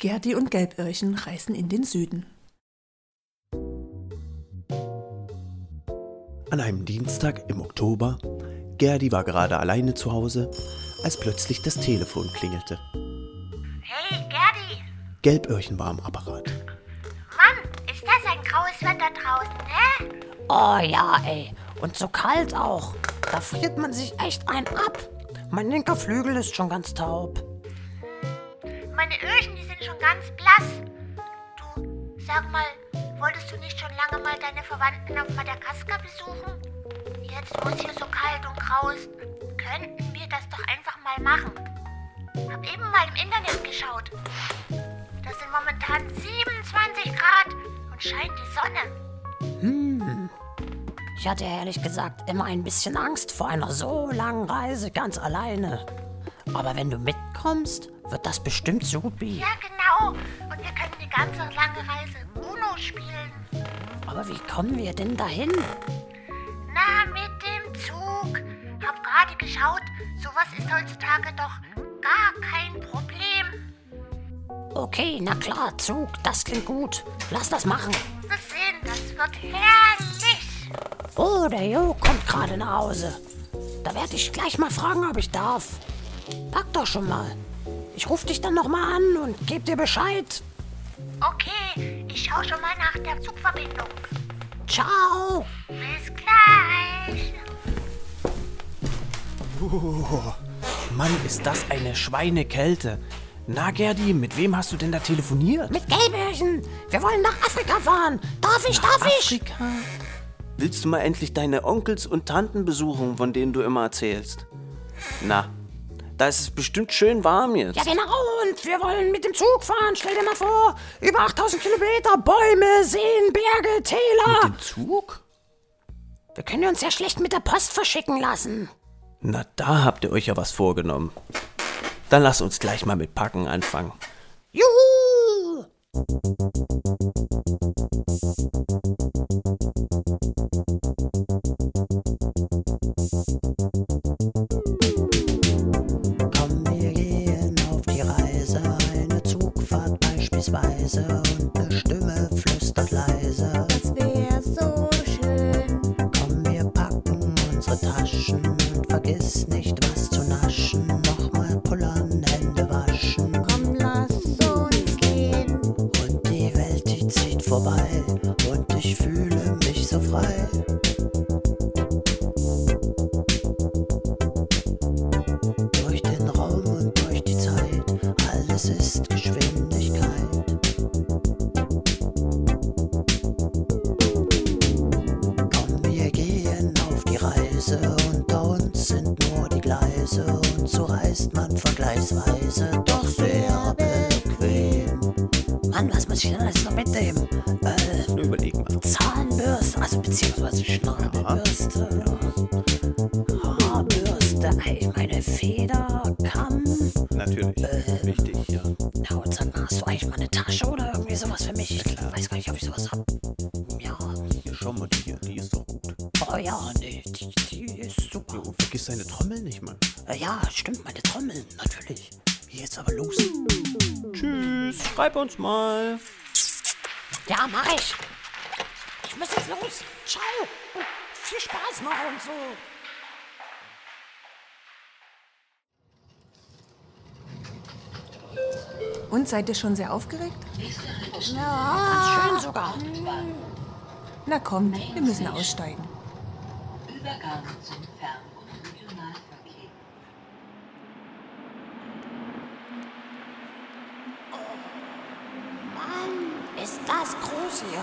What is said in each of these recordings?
Gerdi und Gelböhrchen reisen in den Süden. An einem Dienstag im Oktober, Gerdi war gerade alleine zu Hause, als plötzlich das Telefon klingelte. Hey, Gerdi! Gelböhrchen war am Apparat. Mann, ist das ein graues Wetter draußen, ne? Oh ja, ey. Und so kalt auch. Da friert man sich echt ein ab. Mein linker Flügel ist schon ganz taub. Meine Öhrchen, die sind schon ganz blass. Du, sag mal, wolltest du nicht schon lange mal deine Verwandten auf Madagaskar besuchen? Jetzt, wo es hier so kalt und grau ist, könnten wir das doch einfach mal machen. Hab eben mal im Internet geschaut. Das sind momentan 27 Grad und scheint die Sonne. Hm. Ich hatte ehrlich gesagt immer ein bisschen Angst vor einer so langen Reise ganz alleine. Aber wenn du mitkommst, wird das bestimmt supi. Ja, genau. Und wir können die ganze lange Reise Uno spielen. Aber wie kommen wir denn dahin? Na, mit dem Zug. Hab gerade geschaut, sowas ist heutzutage doch gar kein Problem. Okay, na klar, Zug, das klingt gut. Lass das machen. Wir sehen, das wird herrlich. Oh, der Jo kommt gerade nach Hause. Da werde ich gleich mal fragen, ob ich darf. Pack doch schon mal. Ich rufe dich dann nochmal an und gebe dir Bescheid. Okay, ich schaue schon mal nach der Zugverbindung. Ciao. Bis gleich. Oh, Mann, ist das eine Schweinekälte. Na, Gerdi, mit wem hast du denn da telefoniert? Mit Gelbärchen. Wir wollen nach Afrika fahren. Darf ich, darf ich? Afrika? Willst du mal endlich deine Onkels und Tanten besuchen, von denen du immer erzählst? Na, da ist es bestimmt schön warm jetzt. Ja, genau. Und wir wollen mit dem Zug fahren. Stell dir mal vor. Über 8000 Kilometer. Bäume, Seen, Berge, Täler. Mit dem Zug? Wir können uns ja schlecht mit der Post verschicken lassen. Na, da habt ihr euch ja was vorgenommen. Dann lass uns gleich mal mit Packen anfangen. Juhu! Taschen. Und vergiss nicht was vorbei uns mal. Ja, mach ich. Ich muss jetzt los. Ciao und viel Spaß noch und so. Und seid ihr schon sehr aufgeregt? Ganz schön sogar. Na kommt, wir müssen aussteigen. Übergang zum Fern- und Regionalverkehr. Mann, ist das groß hier.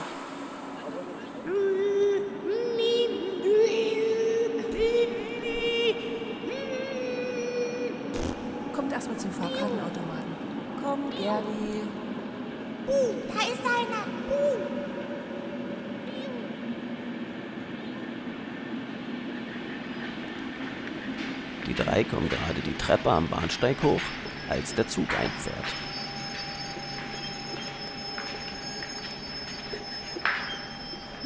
Kommt erstmal zum Fahrkartenautomaten. Komm, Gerdi. Da ist einer. Die drei kommen gerade die Treppe am Bahnsteig hoch, als der Zug einfährt.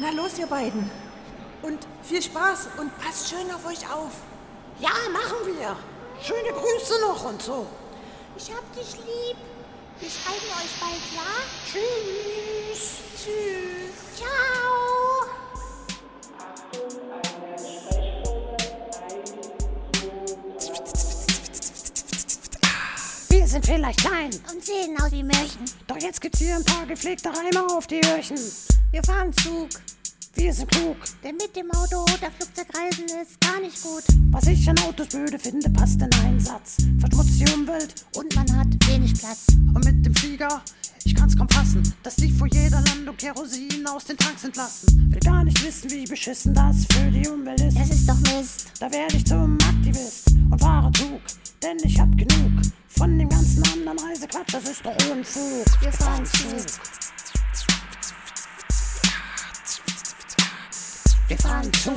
Na los, ihr beiden. Und viel Spaß und passt schön auf euch auf. Ja, machen wir. Schöne Grüße noch und so. Ich hab dich lieb. Wir schreiben euch bald, ja? Tschüss. Tschüss. Ciao. Wir sind vielleicht klein, Und sehen aus wie Märchen. doch jetzt gibt's hier ein paar gepflegte Reime auf die Öhrchen. Wir fahren Zug. Wir sind klug, Denn mit dem Auto oder Flugzeug reisen ist gar nicht gut. was ich an Autos blöde finde, passt in einen Satz. Verschmutzt die Umwelt Und man hat wenig Platz. und mit dem Flieger, ich kann's kaum fassen, dass die vor jeder Landung Kerosin aus den Tanks entlassen. Will gar nicht wissen, wie beschissen das für die Umwelt ist. Das ist doch Mist. Da werde ich zum Aktivist und fahre Zug, denn ich hab genug von dem ganzen anderen Reisequatsch, das ist doch Unfug. Wir fahren Zug. Wir fahren Zug.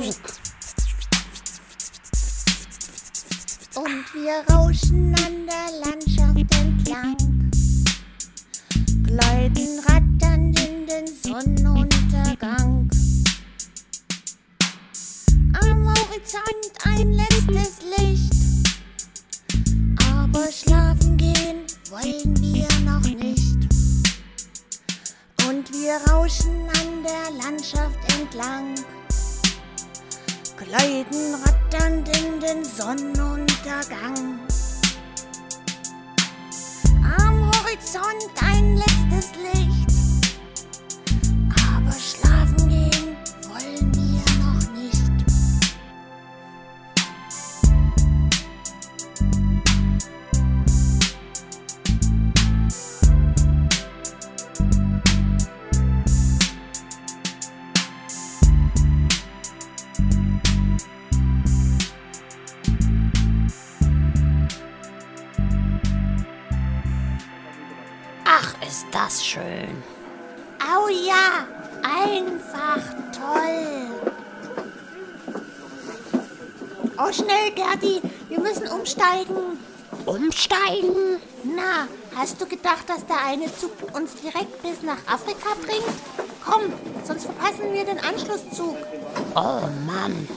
Und wir rauschen an der Landschaft entlang. Gleiten ratternd in den Sonnenuntergang. Am Horizont ein letztes Licht. Aber schlafen gehen wollen wir noch nicht. Und wir rauschen an der Landschaft entlang. Gleiten ratternd in den Sonnenuntergang. Am Horizont ein letztes Licht. Umsteigen. Umsteigen? Na, hast du gedacht, dass der eine Zug uns direkt bis nach Afrika bringt? Komm, sonst verpassen wir den Anschlusszug. Oh Mann.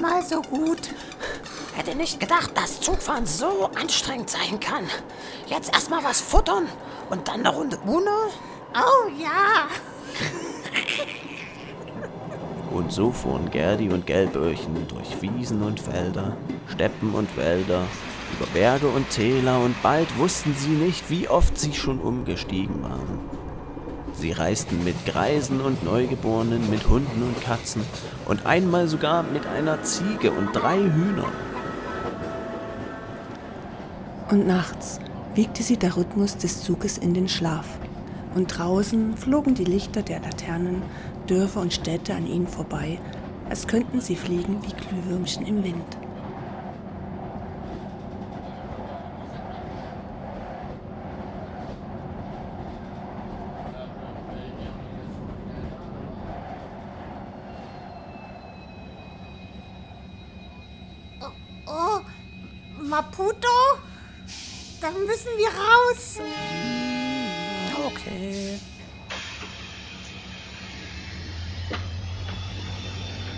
Mal so gut. Hätte nicht gedacht, dass Zugfahren so anstrengend sein kann. Jetzt erstmal was futtern und dann eine Runde Uno? Oh ja. Und so fuhren Gerdi und Gelböhrchen durch Wiesen und Felder, Steppen und Wälder, über Berge und Täler und bald wussten sie nicht, wie oft sie schon umgestiegen waren. Sie reisten mit Greisen und Neugeborenen, mit Hunden und Katzen und einmal sogar mit einer Ziege und drei Hühnern. Und nachts wiegte sie der Rhythmus des Zuges in den Schlaf. Und draußen flogen die Lichter der Laternen, Dörfer und Städte an ihnen vorbei, als könnten sie fliegen wie Glühwürmchen im Wind. Müssen wir raus. Okay.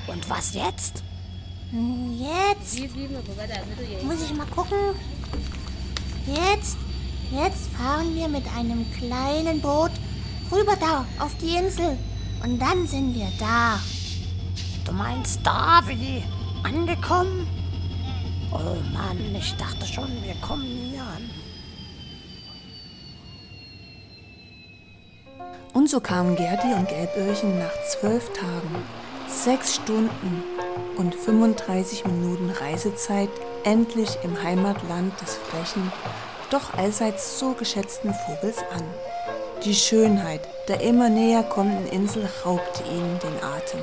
Und was jetzt? Jetzt muss ich mal gucken. Jetzt, jetzt fahren wir mit einem kleinen Boot rüber da auf die Insel. Und dann sind wir da. Du meinst da, wie angekommen? Oh Mann, ich dachte schon, wir kommen nie an. Und so kamen Gerdi und Gelböhrchen nach zwölf Tagen, sechs Stunden und 35 Minuten Reisezeit endlich im Heimatland des frechen, doch allseits so geschätzten Vogels an. Die Schönheit der immer näher kommenden Insel raubte ihnen den Atem.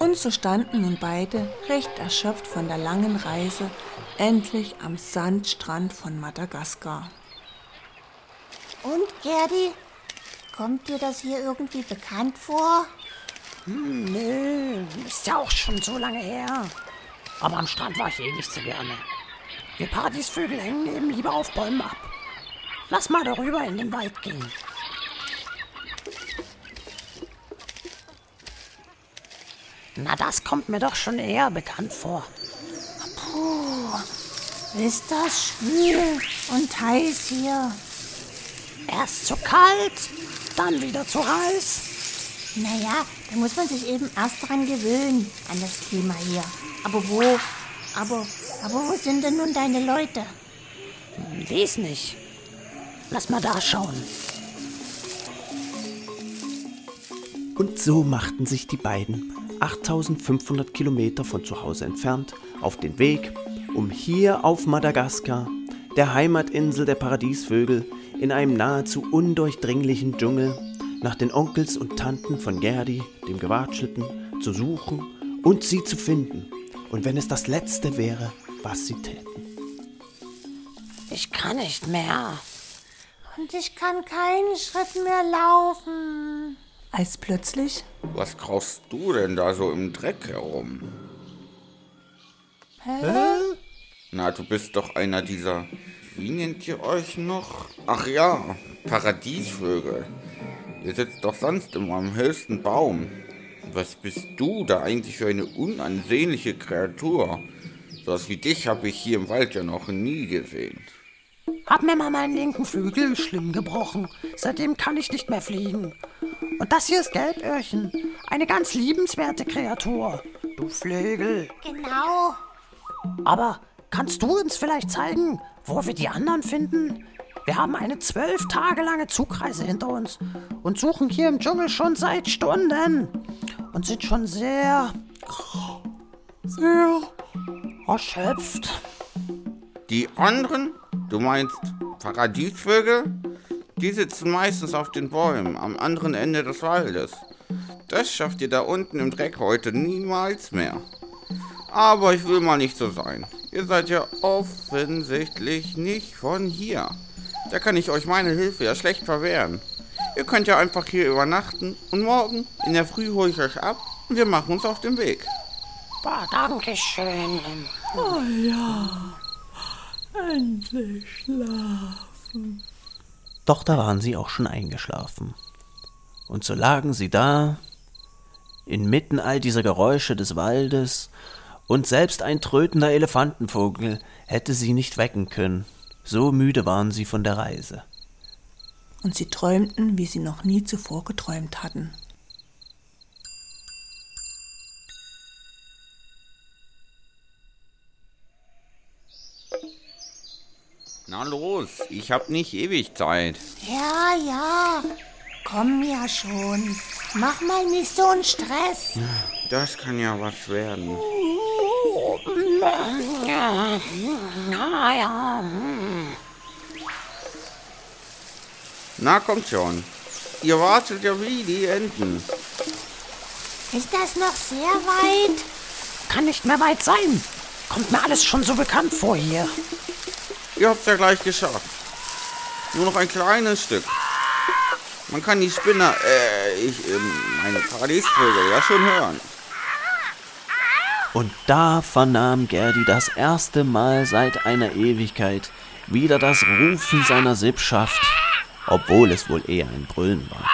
Und so standen nun beide, recht erschöpft von der langen Reise, endlich am Sandstrand von Madagaskar. Und, Gerdi, kommt dir das hier irgendwie bekannt vor? Hm, nö, ist ja auch schon so lange her. Aber am Strand war ich eh nicht so gerne. Wir Paradiesvögel hängen eben lieber auf Bäumen ab. Lass mal darüber in den Wald gehen. Na, das kommt mir doch schon eher bekannt vor. Ist das schwül und heiß hier? Erst zu kalt, dann wieder zu heiß. Naja, da muss man sich eben erst dran gewöhnen, an das Klima hier. Aber wo? Aber, aber wo sind denn nun deine Leute? Weiß nicht. Lass mal da schauen. Und so machten sich die beiden, 8500 Kilometer von zu Hause entfernt, auf den Weg, um hier auf Madagaskar, der Heimatinsel der Paradiesvögel, in einem nahezu undurchdringlichen Dschungel, nach den Onkels und Tanten von Gerdi, dem Gewatschelten, zu suchen und sie zu finden. Und wenn es das Letzte wäre, was sie täten. Ich kann nicht mehr. Und ich kann keinen Schritt mehr laufen. Als plötzlich Was kraust du denn da so im Dreck herum? Na, du bist doch einer dieser. Wie nennt ihr euch noch? Ach ja, Paradiesvögel. Ihr sitzt doch sonst immer am höchsten Baum. Was bist du da eigentlich für eine unansehnliche Kreatur? Sowas wie dich habe ich hier im Wald ja noch nie gesehen. Hab mir mal meinen linken Flügel schlimm gebrochen. Seitdem kann ich nicht mehr fliegen. Und das hier ist Gelböhrchen. Eine ganz liebenswerte Kreatur. Du Flügel. Genau. Aber kannst du uns vielleicht zeigen, wo wir die anderen finden? Wir haben eine zwölf Tage lange Zugreise hinter uns und suchen hier im Dschungel schon seit Stunden und sind schon sehr, sehr erschöpft. Die anderen, du meinst Paradiesvögel, die sitzen meistens auf den Bäumen am anderen Ende des Waldes. Das schafft ihr da unten im Dreck heute niemals mehr. Aber ich will mal nicht so sein. Ihr seid ja offensichtlich nicht von hier. Da kann ich euch meine Hilfe ja schlecht verwehren. Ihr könnt ja einfach hier übernachten und morgen in der Früh hole ich euch ab und wir machen uns auf den Weg. Boah, danke schön. Doch da waren sie auch schon eingeschlafen. Und so lagen sie da, inmitten all dieser Geräusche des Waldes, und selbst ein trötender Elefantenvogel hätte sie nicht wecken können. So müde waren sie von der Reise. und sie träumten, wie sie noch nie zuvor geträumt hatten. Na los, ich hab nicht ewig Zeit. Ja, ja. Komm ja schon. Mach mal nicht so einen Stress. Das kann ja was werden. Na ja, Na kommt schon. Ihr wartet ja wie die Enten. Ist das noch sehr weit? kann nicht mehr weit sein. Kommt mir alles schon so bekannt vor hier. Ihr habt's ja gleich geschafft. Nur noch ein kleines Stück. Man kann die Spinner, äh, ich, ähm, meine Paradiesvögel ja schon hören. Und da vernahm Gerdi das erste Mal seit einer Ewigkeit wieder das Rufen seiner Sippschaft, obwohl es wohl eher ein Brüllen war.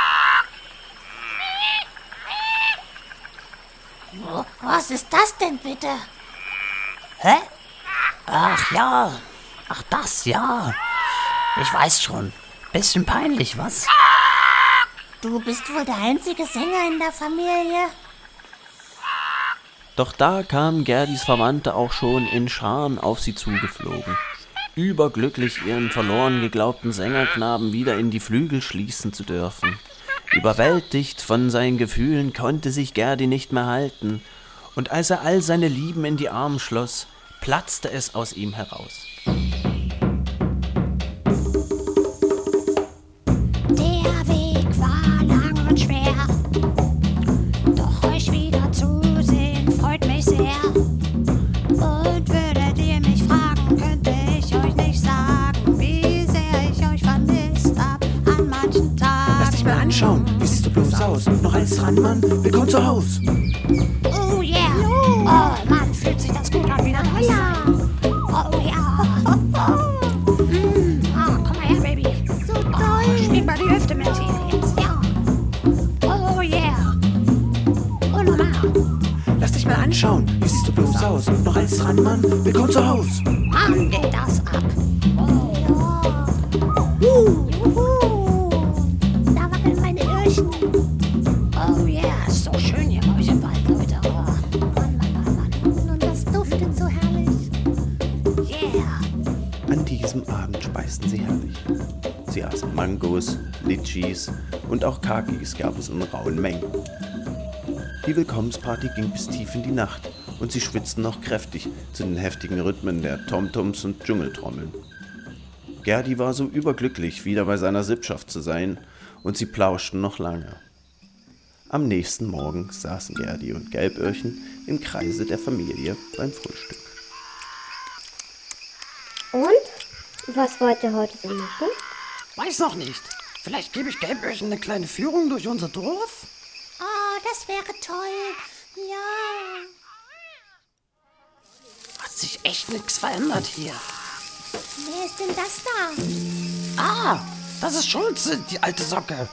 Was ist das denn bitte? Hä? Ach ja, ach das ja. Ich weiß schon. Bisschen peinlich, was? Du bist wohl der einzige Sänger in der Familie. Doch da kamen Gerdis Verwandte auch schon in Scharen auf sie zugeflogen. Überglücklich, ihren verloren geglaubten Sängerknaben wieder in die Flügel schließen zu dürfen. Überwältigt von seinen Gefühlen konnte sich Gerdi nicht mehr halten, und als er all seine Lieben in die Arme schloss, platzte es aus ihm heraus. Du bloß aus? Noch alles dran, Mann? Willkommen zu Haus. Oh yeah! Oh Mann, fühlt sich das gut an wieder. Oh ja! Oh ja! Mm, ah, komm mal her, Baby. So toll! Spiel mal die Hüfte mit hier jetzt, ja. Oh yeah! Und nochmal. Lass dich mal anschauen. Wie siehst du bloß aus? Noch alles dran, Mann? Willkommen zu Haus. Mann, geht das ab. Mangos, Litschis und auch Kakis gab es in rauen Mengen. Die Willkommensparty ging bis tief in die Nacht und sie schwitzten noch kräftig zu den heftigen Rhythmen der Tomtoms und Dschungeltrommeln. Gerdi war so überglücklich, wieder bei seiner Sippschaft zu sein, und sie plauschten noch lange. Am nächsten Morgen saßen Gerdi und Gelböhrchen im Kreise der Familie beim Frühstück. Und? Was wollt ihr heute so machen? Weiß noch nicht. Vielleicht gebe ich Gelböhrchen eine kleine Führung durch unser Dorf? Oh, das wäre toll. Ja. Hat sich echt nichts verändert hier. Wer ist denn das da? Ah, das ist Schulze, die alte Socke.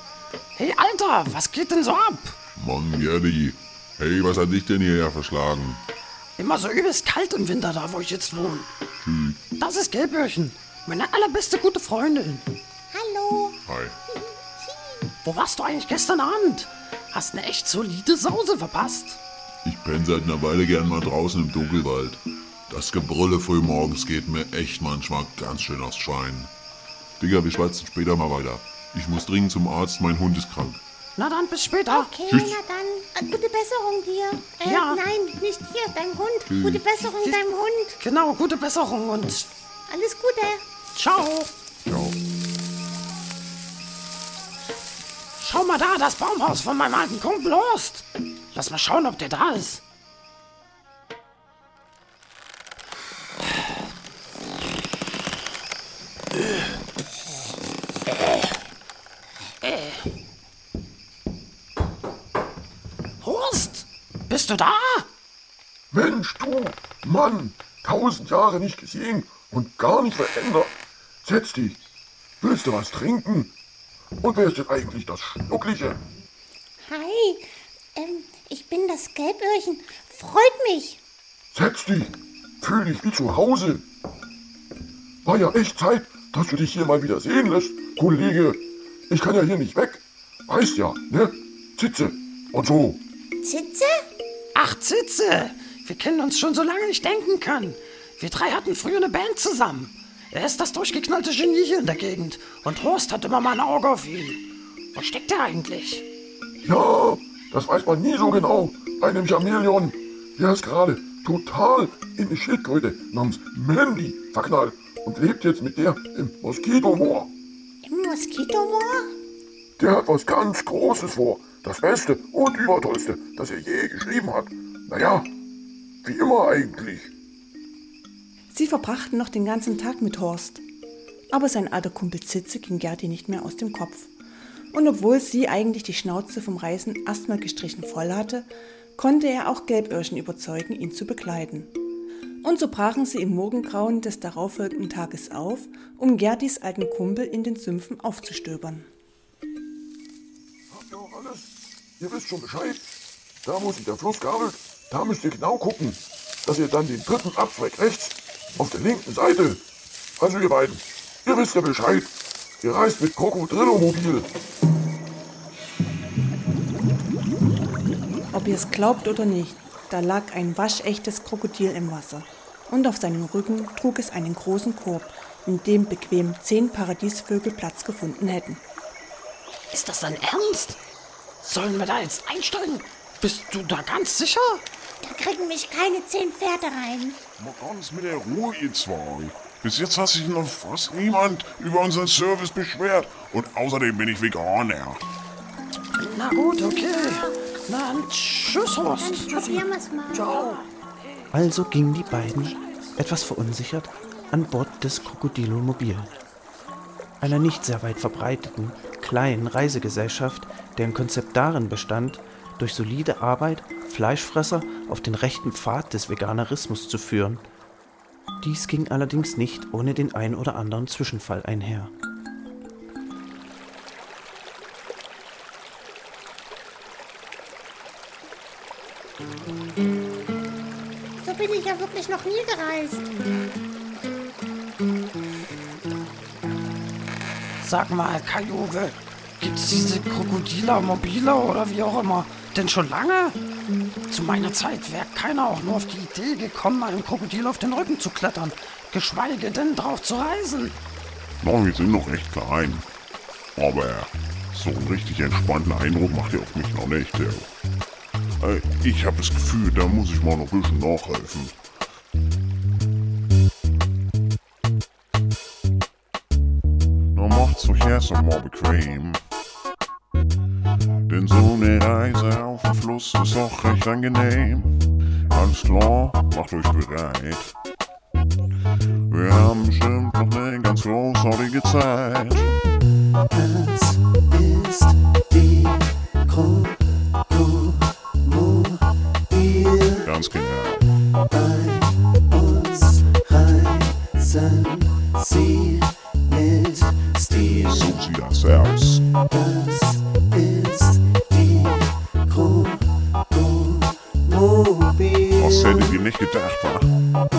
Hey, Alter, was geht denn so ab? Mann, Gerdi. Hey, was hat dich denn hierher verschlagen? Immer so übelst kalt im Winter da, wo ich jetzt wohne. Das ist Gelböhrchen, meine allerbeste gute Freundin. Hallo. Hi. Wo warst du eigentlich gestern Abend? Hast eine echt solide Sause verpasst. Ich penne seit einer Weile gern mal draußen im Dunkelwald. Das Gebrülle frühmorgens geht mir echt manchmal ganz schön aufs Schwein. Digga, wir schwatzen später mal weiter. Ich muss dringend zum Arzt, mein Hund ist krank. Na dann, bis später. Okay, Tschüss. na dann. Äh, gute Besserung dir. Äh, Ja. Nein, nicht dir, deinem Hund. Tschüss. Gute Besserung deinem Hund. Genau, gute Besserung und Alles Gute. ciao. Ciao. Schau mal da, das Baumhaus von meinem alten Kumpel Horst. Lass mal schauen, ob der da ist. Horst, bist du da? Mensch, du, Mann, tausend Jahre nicht gesehen und gar nicht verändert. Setz dich. Willst du was trinken? Und wer ist denn eigentlich das Schnuckliche? Hi, ähm, ich bin das Gelböhrchen. Freut mich. Setz dich. Fühl dich wie zu Hause. War ja echt Zeit, dass du dich hier mal wieder sehen lässt, Kollege. Ich kann ja hier nicht weg. Weißt ja, ne? Sitze. Und so. Zitze? Ach, Zitze, wir kennen uns schon so lange nicht denken können. Wir drei hatten früher eine Band zusammen. Er ist das durchgeknallte Genie hier in der Gegend und Horst hat immer mal ein Auge auf ihn. Wo steckt er eigentlich? Ja, das weiß man nie so genau. Bei einem Chamäleon. Der ist gerade total in eine Schildkröte namens Mandy verknallt und lebt jetzt mit der im Moskitomoor. Im Moskitomoor? Der hat was ganz Großes vor. Das Beste und Übertollste, das er je geschrieben hat. Naja, wie immer eigentlich. Sie verbrachten noch den ganzen Tag mit Horst. Aber sein alter Kumpel Zitze ging Gerti nicht mehr aus dem Kopf. Und obwohl sie eigentlich die Schnauze vom Reisen erstmal gestrichen voll hatte, konnte er auch Gelböhrchen überzeugen, ihn zu begleiten. Und so brachen sie im Morgengrauen des darauffolgenden Tages auf, um Gertis alten Kumpel in den Sümpfen aufzustöbern. Habt ihr auch alles? Ihr wisst schon Bescheid. Da, wo sich der Fluss gabelt, da müsst ihr genau gucken, dass ihr dann den dritten Abzweig rechts auf der linken Seite. Also ihr beiden, ihr wisst ja Bescheid. Ihr reist mit Krokodillomobil. Ob ihr es glaubt oder nicht, da lag ein waschechtes Krokodil im Wasser. Und auf seinem Rücken trug es einen großen Korb, in dem bequem zehn Paradiesvögel Platz gefunden hätten. Ist das dein Ernst? Sollen wir da jetzt einsteigen? Bist du da ganz sicher? Da kriegen mich keine zehn Pferde rein. Mal ganz mit der Ruhe, ihr zwei. Bis jetzt hat sich noch fast niemand über unseren Service beschwert. Und außerdem bin ich Veganer. Na gut, okay. Na, dann tschüss, Horst. Dann probieren wir es mal. Ciao. Also gingen die beiden, etwas verunsichert, an Bord des Krokodilo-Mobil. Einer nicht sehr weit verbreiteten, kleinen Reisegesellschaft, deren Konzept darin bestand, durch solide Arbeit Fleischfresser auf den rechten Pfad des Veganerismus zu führen. Dies ging allerdings nicht ohne den ein oder anderen Zwischenfall einher. So bin ich ja wirklich noch nie gereist. Sag mal, Kajuwe, gibt's diese Krokodiler mobile oder wie auch immer denn schon lange? Zu meiner Zeit wäre keiner auch nur auf die Idee gekommen, einem Krokodil auf den Rücken zu klettern, geschweige denn drauf zu reisen. Na, wir sind noch recht klein. Aber so einen richtig entspannten Eindruck macht ihr auf mich noch nicht. Äh, Ich habe das Gefühl, da muss ich mal noch ein bisschen nachhelfen. Na, macht's euch erst einmal bequem. Denn so eine Reise auf dem Fluss ist auch recht angenehm. Alles klar, macht euch bereit. Wir haben bestimmt noch eine ganz großartige Zeit. Das ist die Krokodilmobil. Ganz genau. Bei uns reisen sie mit Stil. So sieht das aus. Das Was hättet ihr nicht gedacht, wa?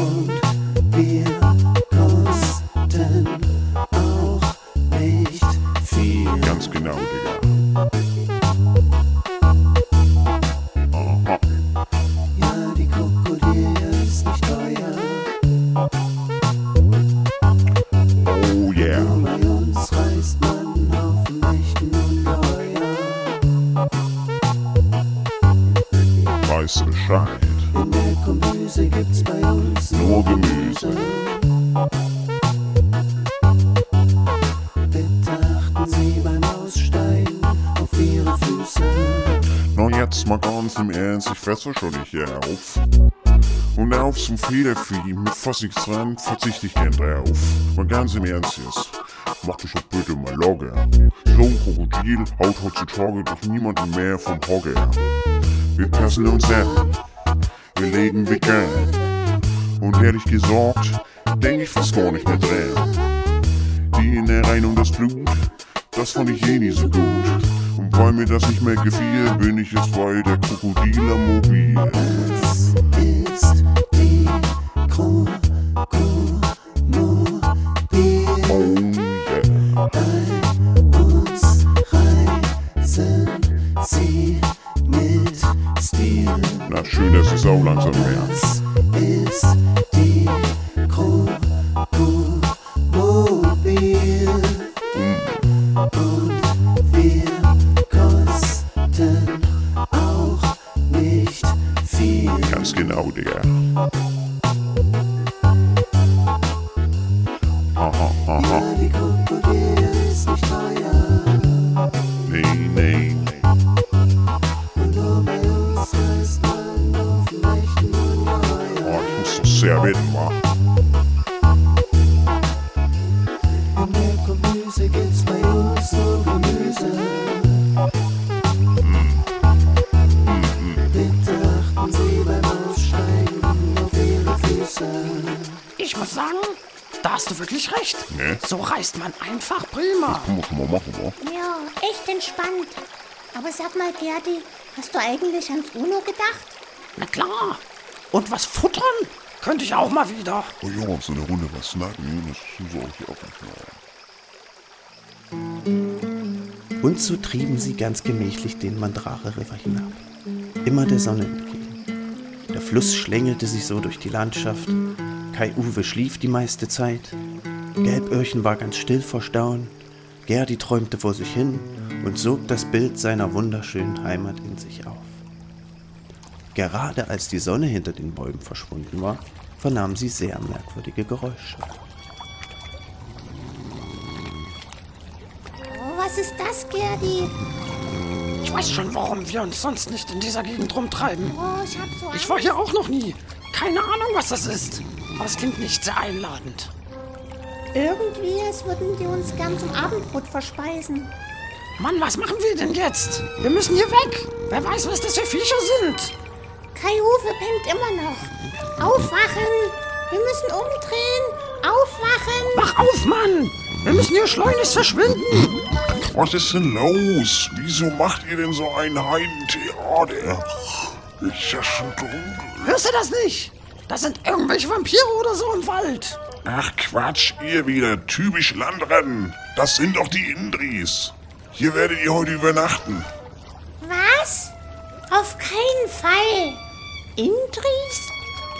Fresse schon nicht hier auf. Und auf so ein Federvieh mit fast nichts dran verzichte ich gern drauf. Mal ganz im Ernst jetzt. Mach dich doch bitte mal locker. So ein Krokodil haut heutzutage doch niemanden mehr vom Hocker. Wir passen uns an. Wir leben vegan. Und ehrlich gesagt, denk ich fast gar nicht mehr dran. Die Innereien und das Blut, das fand ich eh nie so gut. Und weil mir das nicht mehr gefiel, bin ich jetzt bei der Krokodilermobil. Es ist die Krokodilmobil. Oh yeah. Bei uns reisen Sie mit Stil. Na schön, dass es auch langsam mehr. Sag mal, Gerdi, hast du eigentlich ans UNO gedacht? Na klar. Und was futtern? Könnte ich auch mal wieder. Oh ja, so eine Runde was snacken, das soll ich auch nicht mehr. Und so trieben sie ganz gemächlich den Mandrare River hinab, immer der Sonne entgegen. Der Fluss schlängelte sich so durch die Landschaft. Kai Uwe schlief die meiste Zeit. Gelböhrchen war ganz still vor Staunen. Gerdi träumte vor sich hin und sog das Bild seiner wunderschönen Heimat in sich auf. Gerade als die Sonne hinter den Bäumen verschwunden war, vernahm sie sehr merkwürdige Geräusche. Oh, was ist das, Gerdi? Ich weiß schon, warum wir uns sonst nicht in dieser Gegend rumtreiben. Oh, ich hab so Ich war hier auch noch nie. Keine Ahnung, was das ist. Aber es klingt nicht sehr einladend. Irgendwie, als würden die uns gern zum Abendbrot verspeisen. Mann, was machen wir denn jetzt? Wir müssen hier weg. Wer weiß, was das für Viecher sind. Kai Uwe pennt immer noch. Aufwachen! Wir müssen umdrehen! Aufwachen! Wach auf, Mann! Wir müssen hier schleunigst verschwinden. Was ist denn los? Wieso macht ihr denn so ein Heidentheater? Ist ja schon dunkel. Hörst du das nicht? Das sind irgendwelche Vampire oder so im Wald. Ach Quatsch, ihr wieder. Typisch Landrennen. Das sind doch die Indris. Hier werdet ihr heute übernachten. Was? Auf keinen Fall! Indris?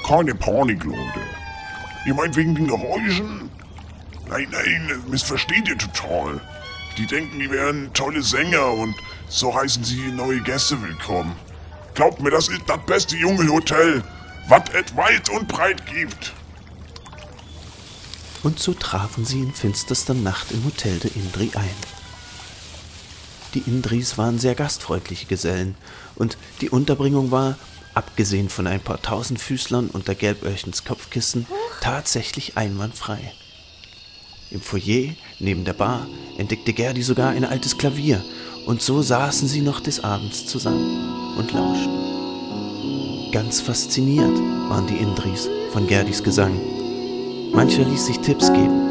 Keine Panik, Leute. Ihr meint wegen den Geräuschen? Nein, nein, missversteht ihr total. Die denken, die wären tolle Sänger und so heißen sie neue Gäste willkommen. Glaubt mir, das ist das beste Dschungelhotel, was es weit und breit gibt. Und so trafen sie in finsterster Nacht im Hotel der Indri ein. Die Indris waren sehr gastfreundliche Gesellen und die Unterbringung war, abgesehen von ein paar Tausendfüßlern unter Gelböhrchens Kopfkissen, tatsächlich einwandfrei. Im Foyer, neben der Bar, entdeckte Gerdi sogar ein altes Klavier und so saßen sie noch des Abends zusammen und lauschten. Ganz fasziniert waren die Indris von Gerdis Gesang. Mancher ließ sich Tipps geben.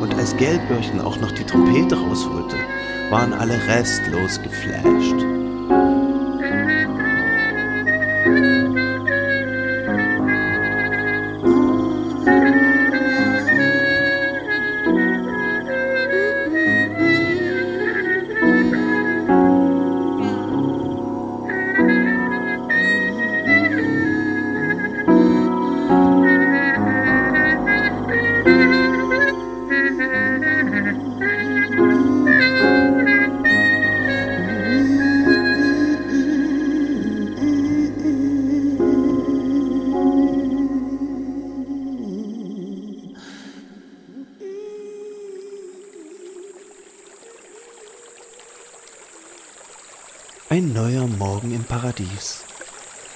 Und als Gelböhrchen auch noch die Trompete rausholte, waren alle restlos geflasht.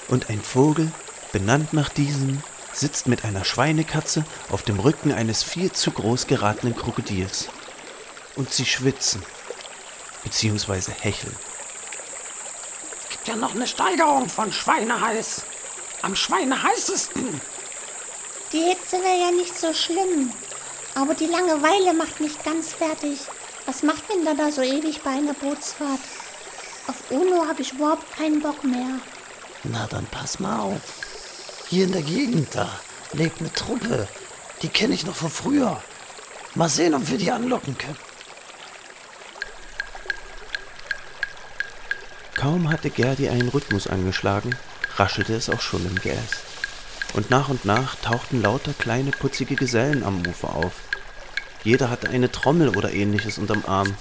Und ein Vogel, benannt nach diesem, sitzt mit einer Schweinekatze auf dem Rücken eines viel zu groß geratenen Krokodils. Und sie schwitzen, beziehungsweise hecheln. Gibt ja noch eine Steigerung von Schweineheiß. Am schweineheißesten. Die Hitze wäre ja nicht so schlimm. Aber die Langeweile macht mich ganz fertig. Was macht man da, da so ewig bei einer Bootsfahrt? Auf UNO habe ich überhaupt keinen Bock mehr. Na dann pass mal auf. Hier in der Gegend da lebt eine Truppe. Die kenne ich noch von früher. Mal sehen, ob wir die anlocken können. Kaum hatte Gerdi einen Rhythmus angeschlagen, raschelte es auch schon im Geäst. Und nach und nach tauchten lauter kleine putzige Gesellen am Ufer auf. Jeder hatte eine Trommel oder ähnliches unterm Arm.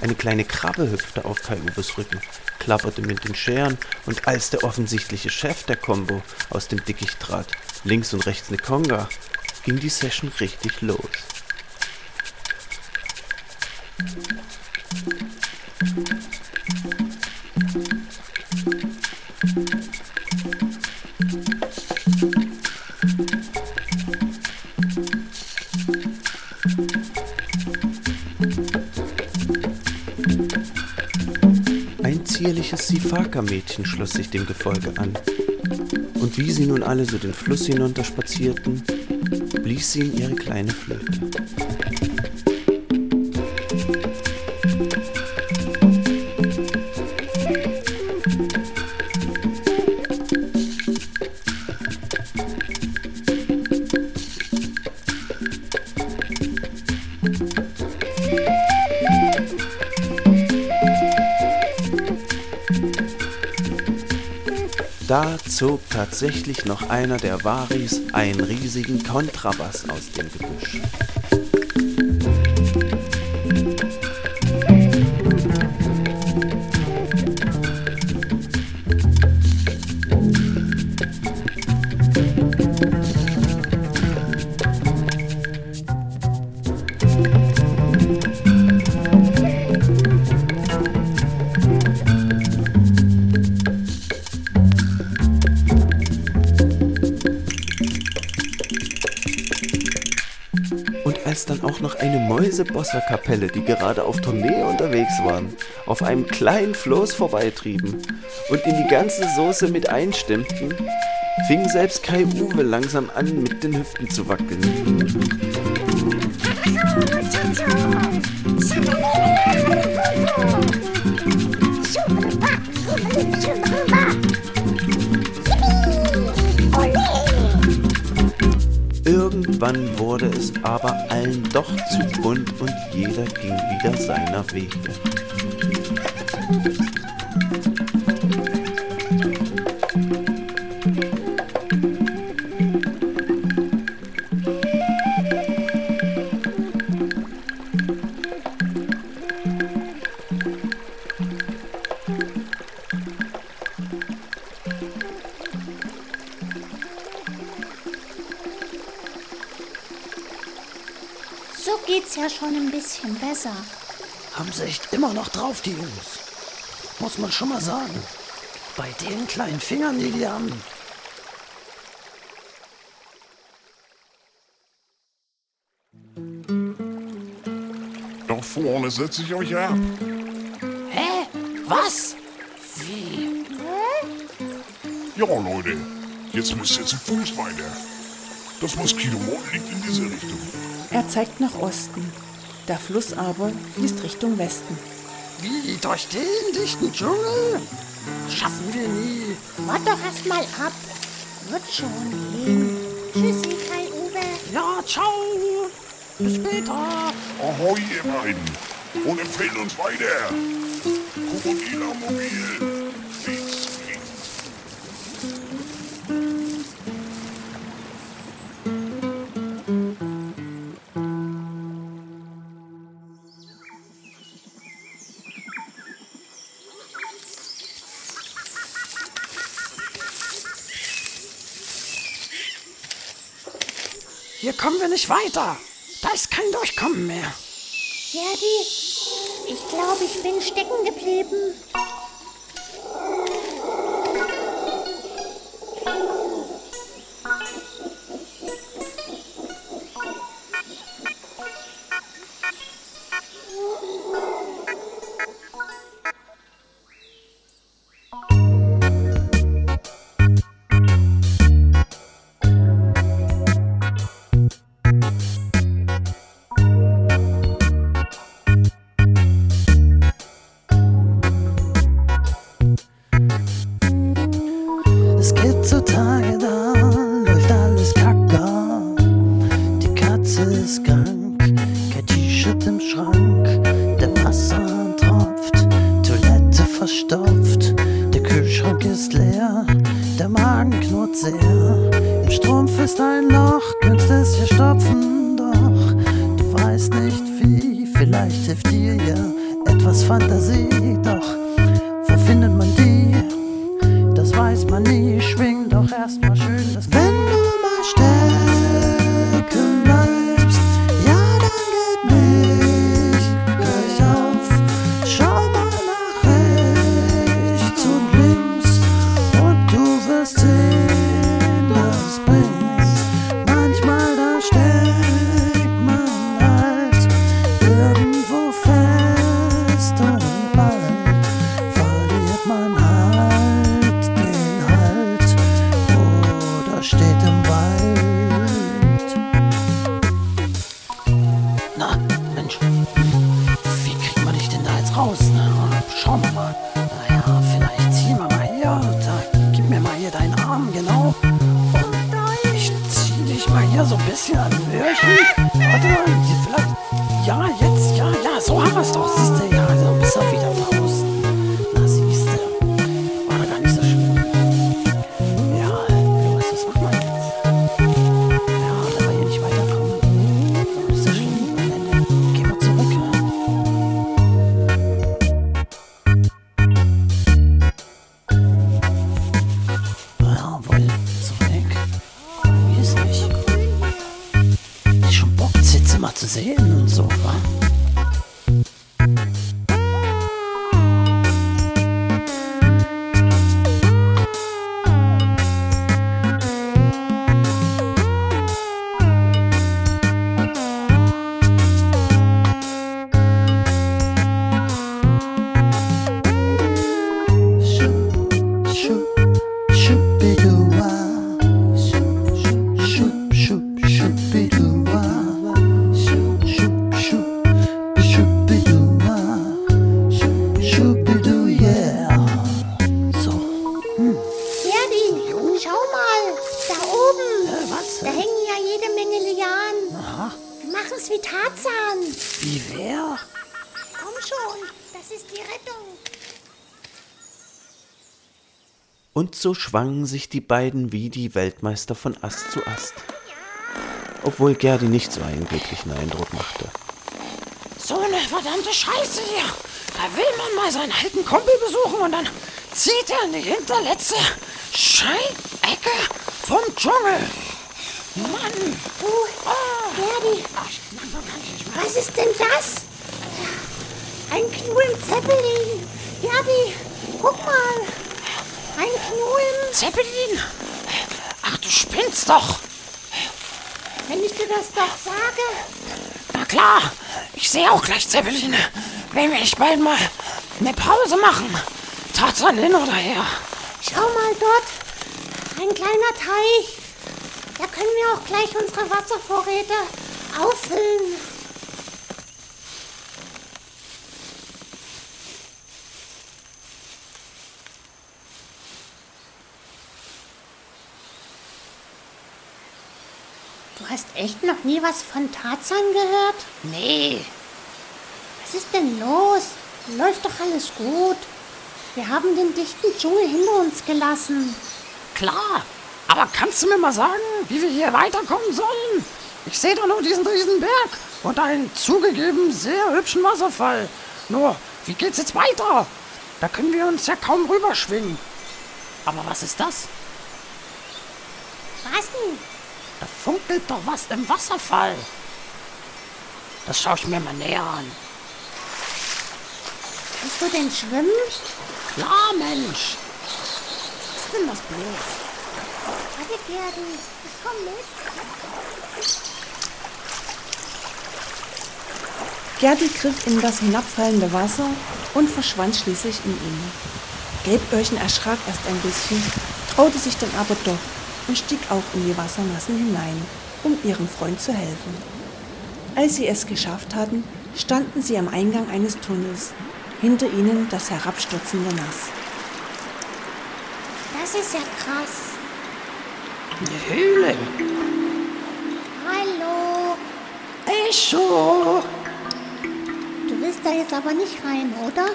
Eine kleine Krabbe hüpfte auf Kai Uwes Rücken, klapperte mit den Scheren und als der offensichtliche Chef der Combo aus dem Dickicht trat, links und rechts eine Conga, ging die Session richtig los. Ein zierliches Sifaka-Mädchen schloss sich dem Gefolge an. Und wie sie nun alle so den Fluss hinunter spazierten, blies sie in ihre kleine Flöte. Zog tatsächlich noch einer der Varis einen riesigen Kontrabass aus dem Gebüsch. Mäusebosserkapelle, die gerade auf Tournee unterwegs waren, auf einem kleinen Floß vorbeitrieben und in die ganze Soße mit einstimmten, fing selbst Kai Uwe langsam an, mit den Hüften zu wackeln. Irgendwann wurde es aber allen doch zu bunt wieder seiner Wege. Die Jungs. Muss man schon mal sagen. Bei den kleinen Fingern, die die haben. Da vorne setze ich euch ab. Hä? Was? Wie? Ja, Leute, jetzt müsst ihr zu Fuß weiter. Das Moskitomond liegt in diese Richtung. Er zeigt nach Osten. Der Fluss aber fließt Richtung Westen. Durch den dichten Dschungel? Schaffen wir nie. Wart doch erst mal ab. Wird schon gehen. Tschüssi, Kai Uwe. Ja, ciao. Bis später. Ahoi, ihr beiden. Und empfehlt uns weiter. Krokodila Mobil. Nicht weiter. Da ist kein Durchkommen mehr. Jerdy, ich glaube, ich bin stecken geblieben. So schwangen sich die beiden wie die Weltmeister von Ast zu Ast. Obwohl Gerdi nicht so einen glücklichen Eindruck machte. So eine verdammte Scheiße hier. Da will man mal seinen alten Kumpel besuchen und dann zieht er in die hinterletzte Scheiecke vom Dschungel. Mann. Du, Gerdi, was ist denn das? Ein Knull im Zeppelin. Gerdi, guck mal. Im... Zeppelin? Ach, du spinnst doch. Wenn ich dir das doch sage. Na klar, ich sehe auch gleich Zeppeline. Wenn wir nicht bald mal eine Pause machen. Tarzan hin oder her. Schau mal dort. Ein kleiner Teich. Da können wir auch gleich unsere Wasservorräte auffüllen. Hast echt noch nie was von Tarzan gehört? Nee. Was ist denn los? Läuft doch alles gut. Wir haben den dichten Dschungel hinter uns gelassen. Klar. Aber kannst du mir mal sagen, wie wir hier weiterkommen sollen? Ich sehe doch nur diesen riesen Berg und einen zugegeben sehr hübschen Wasserfall. Nur, wie geht's jetzt weiter? Da können wir uns ja kaum rüberschwingen. Aber was ist das? Was denn? Da funkelt doch was im Wasserfall. Das schaue ich mir mal näher an. Kannst du denn schwimmen? Klar, Mensch. Was ist denn das bloß? Warte, Gerdi. Ich komm mit. Gerdi griff in das hinabfallende Wasser und verschwand schließlich in ihm. Gelböhrchen erschrak erst ein bisschen, traute sich dann aber doch und stieg auch in die Wassermassen hinein, um ihrem Freund zu helfen. Als sie es geschafft hatten, standen sie am Eingang eines Tunnels, hinter ihnen das herabstürzende Nass. Das ist ja krass. Eine Höhle. Hallo. Echo. Du willst da jetzt aber nicht rein, oder?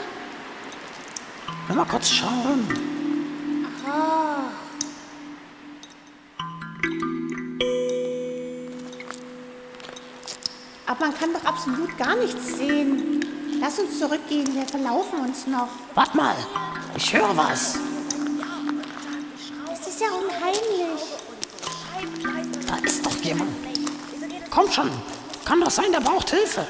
Lass mal kurz schauen. Man kann doch absolut gar nichts sehen. Lass uns zurückgehen, wir verlaufen uns noch. Warte mal. Ich höre was. Es ist ja unheimlich. Da ist doch jemand. Komm schon. Kann doch sein, der braucht Hilfe.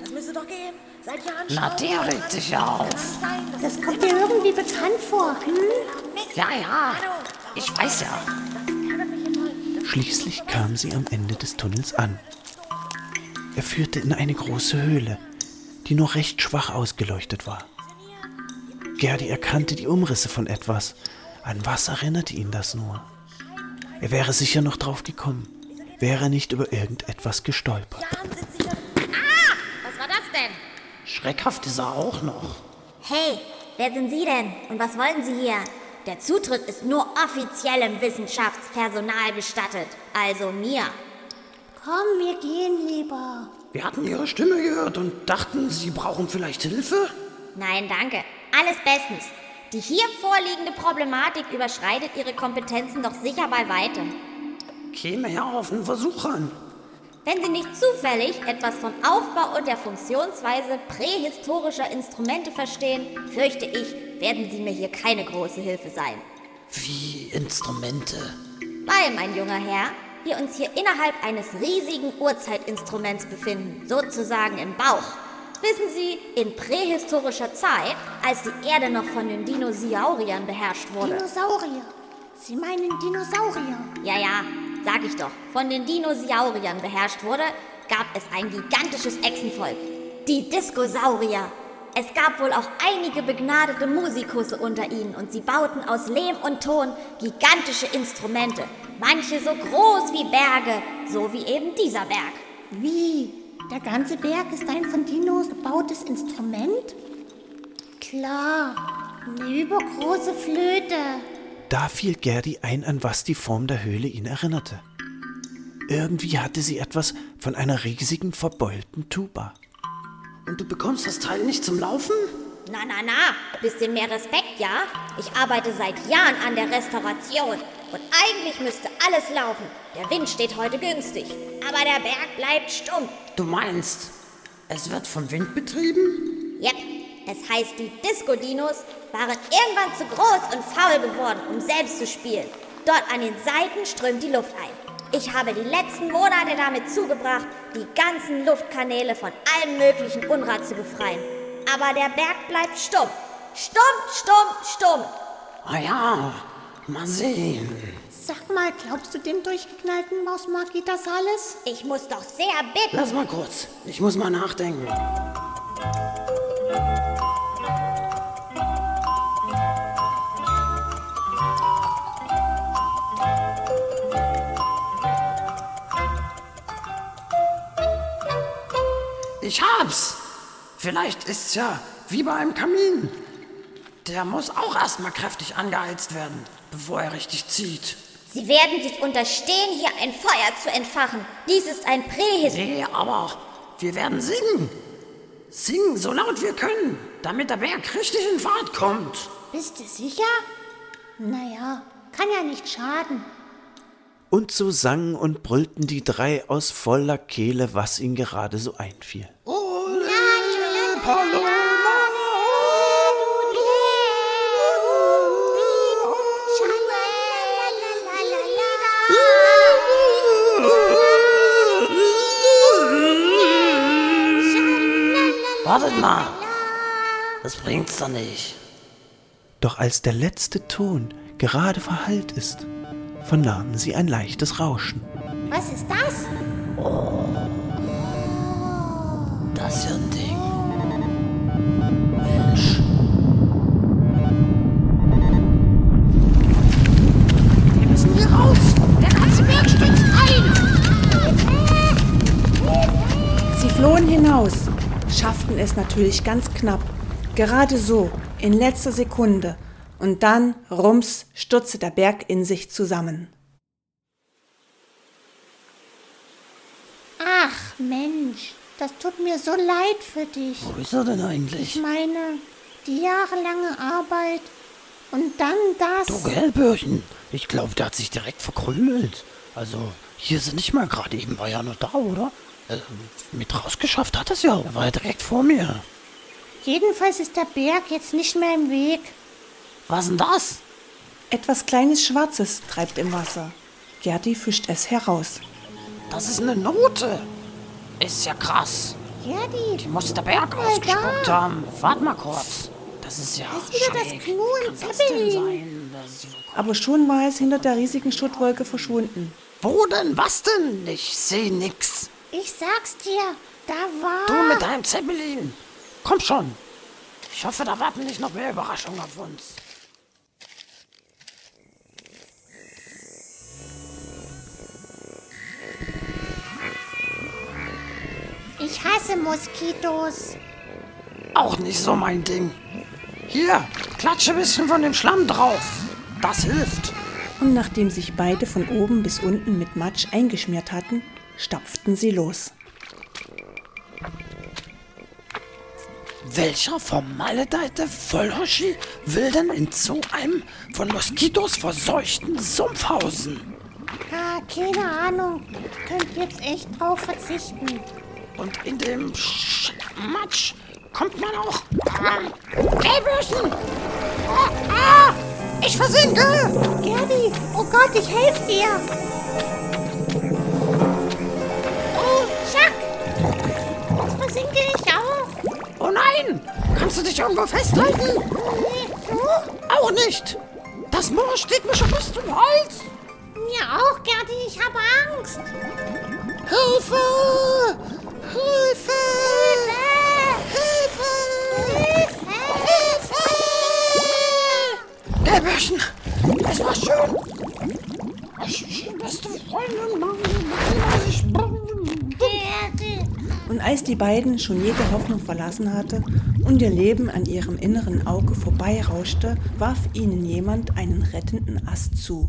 Das müsste doch gehen. Seid ihr Na, der regt sich ja auf. Das kommt dir irgendwie bekannt vor. Hm? Ja, ja. Ich weiß ja. Schließlich kam sie am Ende des Tunnels an. Er führte in eine große Höhle, die nur recht schwach ausgeleuchtet war. Gerdi erkannte die Umrisse von etwas. An was erinnerte ihn das nur? Er wäre sicher noch drauf gekommen, wäre er nicht über irgendetwas gestolpert. Was war das denn? Schreckhaft ist er auch noch. Hey, wer sind Sie denn? Und was wollen Sie hier? Der Zutritt ist nur offiziellem Wissenschaftspersonal gestattet. Also mir. Komm, wir gehen lieber. Wir hatten ihre Stimme gehört und dachten, sie brauchen vielleicht Hilfe. Nein, danke. Alles bestens. Die hier vorliegende Problematik überschreitet Ihre Kompetenzen doch sicher bei weitem. Käme ja auf einen Versuch an. Wenn Sie nicht zufällig etwas vom Aufbau und der Funktionsweise prähistorischer Instrumente verstehen, fürchte ich, werden Sie mir hier keine große Hilfe sein. Wie Instrumente. Weil, mein junger Herr, wir uns hier innerhalb eines riesigen Urzeitinstruments befinden, sozusagen im Bauch. Wissen Sie, in prähistorischer Zeit, als die Erde noch von den Dinosauriern beherrscht wurde. Dinosaurier. Sie meinen Dinosaurier. Ja, ja, sag ich doch. Von den Dinosauriern beherrscht wurde, gab es ein gigantisches Echsenvolk. Die Diskosaurier. Es gab wohl auch einige begnadete Musikusse unter ihnen und sie bauten aus Lehm und Ton gigantische Instrumente. Manche so groß wie Berge, so wie eben dieser Berg. Wie? Der ganze Berg ist ein von Dinos gebautes Instrument? Klar, eine übergroße Flöte. Da fiel Gerdi ein, an was die Form der Höhle ihn erinnerte. Irgendwie hatte sie etwas von einer riesigen, verbeulten Tuba. Und du bekommst das Teil nicht zum Laufen? Na, na, na, bisschen mehr Respekt, ja? Ich arbeite seit Jahren an der Restauration. Und eigentlich müsste alles laufen. Der Wind steht heute günstig. Aber der Berg bleibt stumm. Du meinst, es wird vom Wind betrieben? Yep. Es heißt, die Disco-Dinos waren irgendwann zu groß und faul geworden, um selbst zu spielen. Dort an den Seiten strömt die Luft ein. Ich habe die letzten Monate damit zugebracht, die ganzen Luftkanäle von allem möglichen Unrat zu befreien. Aber der Berg bleibt stumm. Stumm, stumm, stumm. Ah ja, mal sehen. Sag mal, glaubst du dem durchgeknallten Mausmaki das alles? Ich muss doch sehr bitten. Lass mal kurz, ich muss mal nachdenken. Ich hab's! Vielleicht ist's ja wie bei einem Kamin. Der muss auch erstmal kräftig angeheizt werden, bevor er richtig zieht. Sie werden sich unterstehen, hier ein Feuer zu entfachen. Dies ist ein Prähis. Nee, aber wir werden singen. Singen so laut wir können, damit der Berg richtig in Fahrt kommt. Bist du sicher? Naja, kann ja nicht schaden. Und so sangen und brüllten die drei aus voller Kehle, was ihnen gerade so einfiel. Wartet mal. Das bringt's doch nicht. Doch als der letzte Ton gerade verhallt ist, vernahmen sie ein leichtes Rauschen. Was ist das? Das ist ja ein Ding. Mensch. Wir müssen hier raus. Der ganze Berg stürzt ein. Sie flohen hinaus, schafften es natürlich ganz knapp. Gerade so, in letzter Sekunde. Und dann, rums, stürzte der Berg in sich zusammen. Ach, Mensch, das tut mir so leid für dich. Wo ist er denn Ich eigentlich? meine, die jahrelange Arbeit und dann das. Du Gelbörchen. Ich glaube, der hat sich direkt verkrümelt. Also, hier sind nicht mal gerade eben, war ja nur da, oder? Äh, mit rausgeschafft hat es ja. Er war ja direkt vor mir. Jedenfalls ist der Berg jetzt nicht mehr im Weg. Was denn das? Etwas kleines Schwarzes treibt im Wasser. Gerti fischt es heraus. Das ist eine Note. Ist ja krass. Gerdi, Die muss der Berg ausgespuckt haben. Warte mal kurz. Das ist ja Da ist wieder das schräg. Im das denn Zeppelin. sein? Das, Aber schon war es hinter der riesigen Schuttwolke verschwunden. wo denn? Was denn? Ich sehe nix. ich sag's dir, da war. Du mit deinem Zeppelin. Komm schon. Ich hoffe, da warten nicht noch mehr Überraschungen auf uns. Ich hasse Moskitos. Auch nicht so mein Ding. Hier, klatsche ein bisschen von dem Schlamm drauf. Das hilft. Und nachdem sich beide von oben bis unten mit Matsch eingeschmiert hatten, stapften sie los. Welcher vermaledeite Vollhoschi will denn in so einem von Moskitos verseuchten Sumpf hausen? Ah, keine Ahnung. Könnt jetzt echt drauf verzichten. Und in dem Sch Matsch kommt man auch. Ähm, Gelbürschen! Ah, oh, ah, ich versinke! Gerdi, oh Gott, ich helfe dir! Oh, Schack! Jetzt versinke ich auch! Oh nein! Kannst du dich irgendwo festhalten? Nee, du? Auch nicht! Das Moor steht mir schon fast im Hals! Mir auch, Gerdi, ich habe Angst! Hilfe! Hilfe! Hilfe! Hilfe! Gelbärchen, es war schön. Ich, beste Freundin, Und als die beiden schon jede Hoffnung verlassen hatte und ihr Leben an ihrem inneren Auge vorbeirauschte, warf ihnen jemand einen rettenden Ast zu.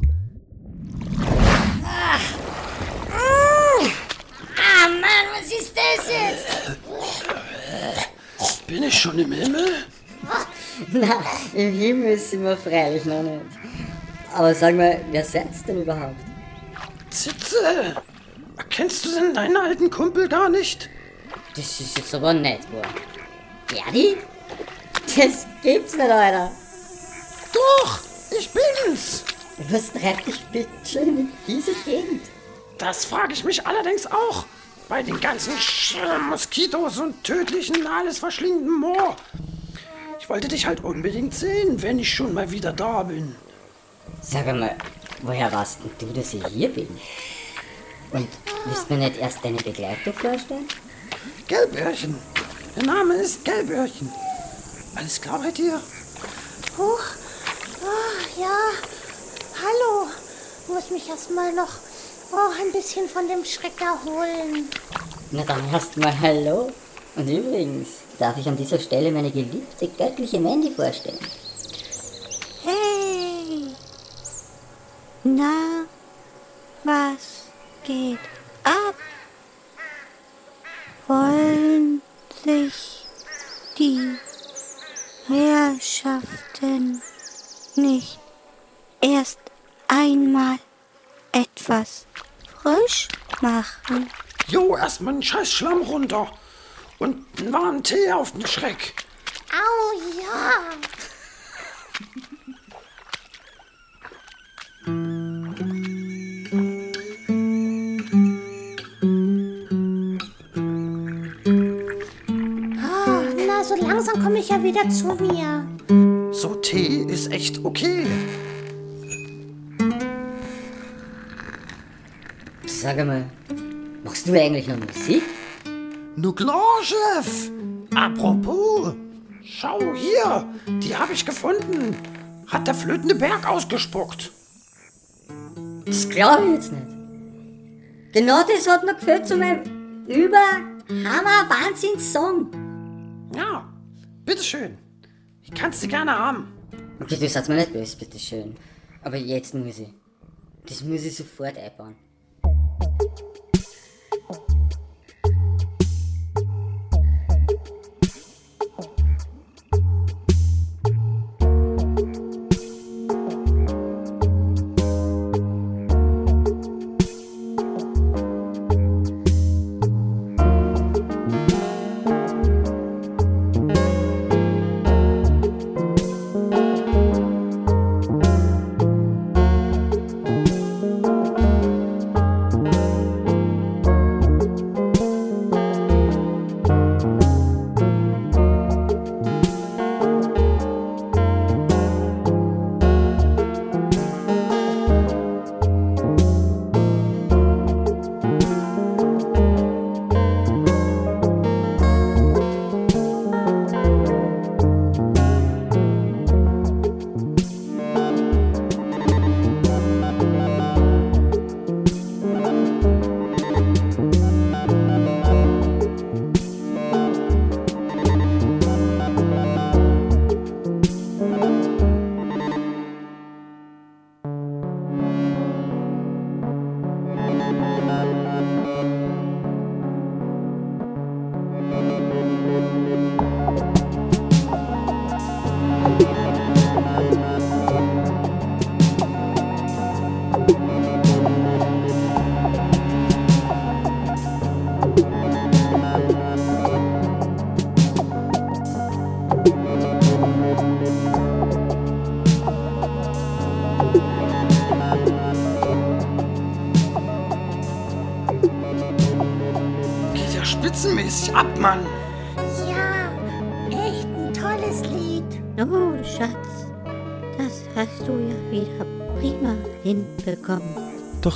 Ah, Mann, was ist das jetzt? Bin ich schon im Himmel? Na, im Himmel sind wir freilich noch nicht. Aber sag mal, wer seid's denn überhaupt? Zitze! Kennst du denn deinen alten Kumpel gar nicht? Das ist jetzt aber nett, wahr. Gerdi? Das gibt's nicht, Alter. Doch, ich bin's! Was treibt dich bitte schön in diese Gegend? Das frage ich mich allerdings auch. Bei den ganzen Sch Moskitos und tödlichen, alles verschlingenden Moor. Ich wollte dich halt unbedingt sehen, wenn ich schon mal wieder da bin. Sag mal, woher weißt denn du, dass ich hier bin? Und willst mir nicht erst deine Begleitung vorstellen? Gelböhrchen. Der Name ist Gelböhrchen. Alles klar bei dir? Huch. Ah, ja. Hallo. Muss mich erstmal noch oh, ein bisschen von dem Schreck erholen. Na dann erstmal Hallo. Und übrigens darf ich an dieser Stelle meine geliebte göttliche Mandy vorstellen. Hey! Na, was geht ab? Wollen sich die Herrschaften nicht erst einmal etwas frisch machen? Jo, erstmal einen scheiß Schlamm runter. Und einen warmen Tee auf den Schreck. Au, ja. Ah, na, so langsam komme ich ja wieder zu mir. So Tee ist echt okay. Sag mal, machst du eigentlich noch Musik? Nu klar, Chef. Apropos, schau hier, die habe ich gefunden. Hat der flötende Berg ausgespuckt. Das glaube ich jetzt nicht. Genau das hat mir gefällt zu meinem Überhammer-Wahnsinns-Song. Ja, bitteschön. Ich kann's dir gerne haben. Okay, du sagst mir nicht böse, bitteschön. Aber jetzt muss ich. Das muss ich sofort einbauen.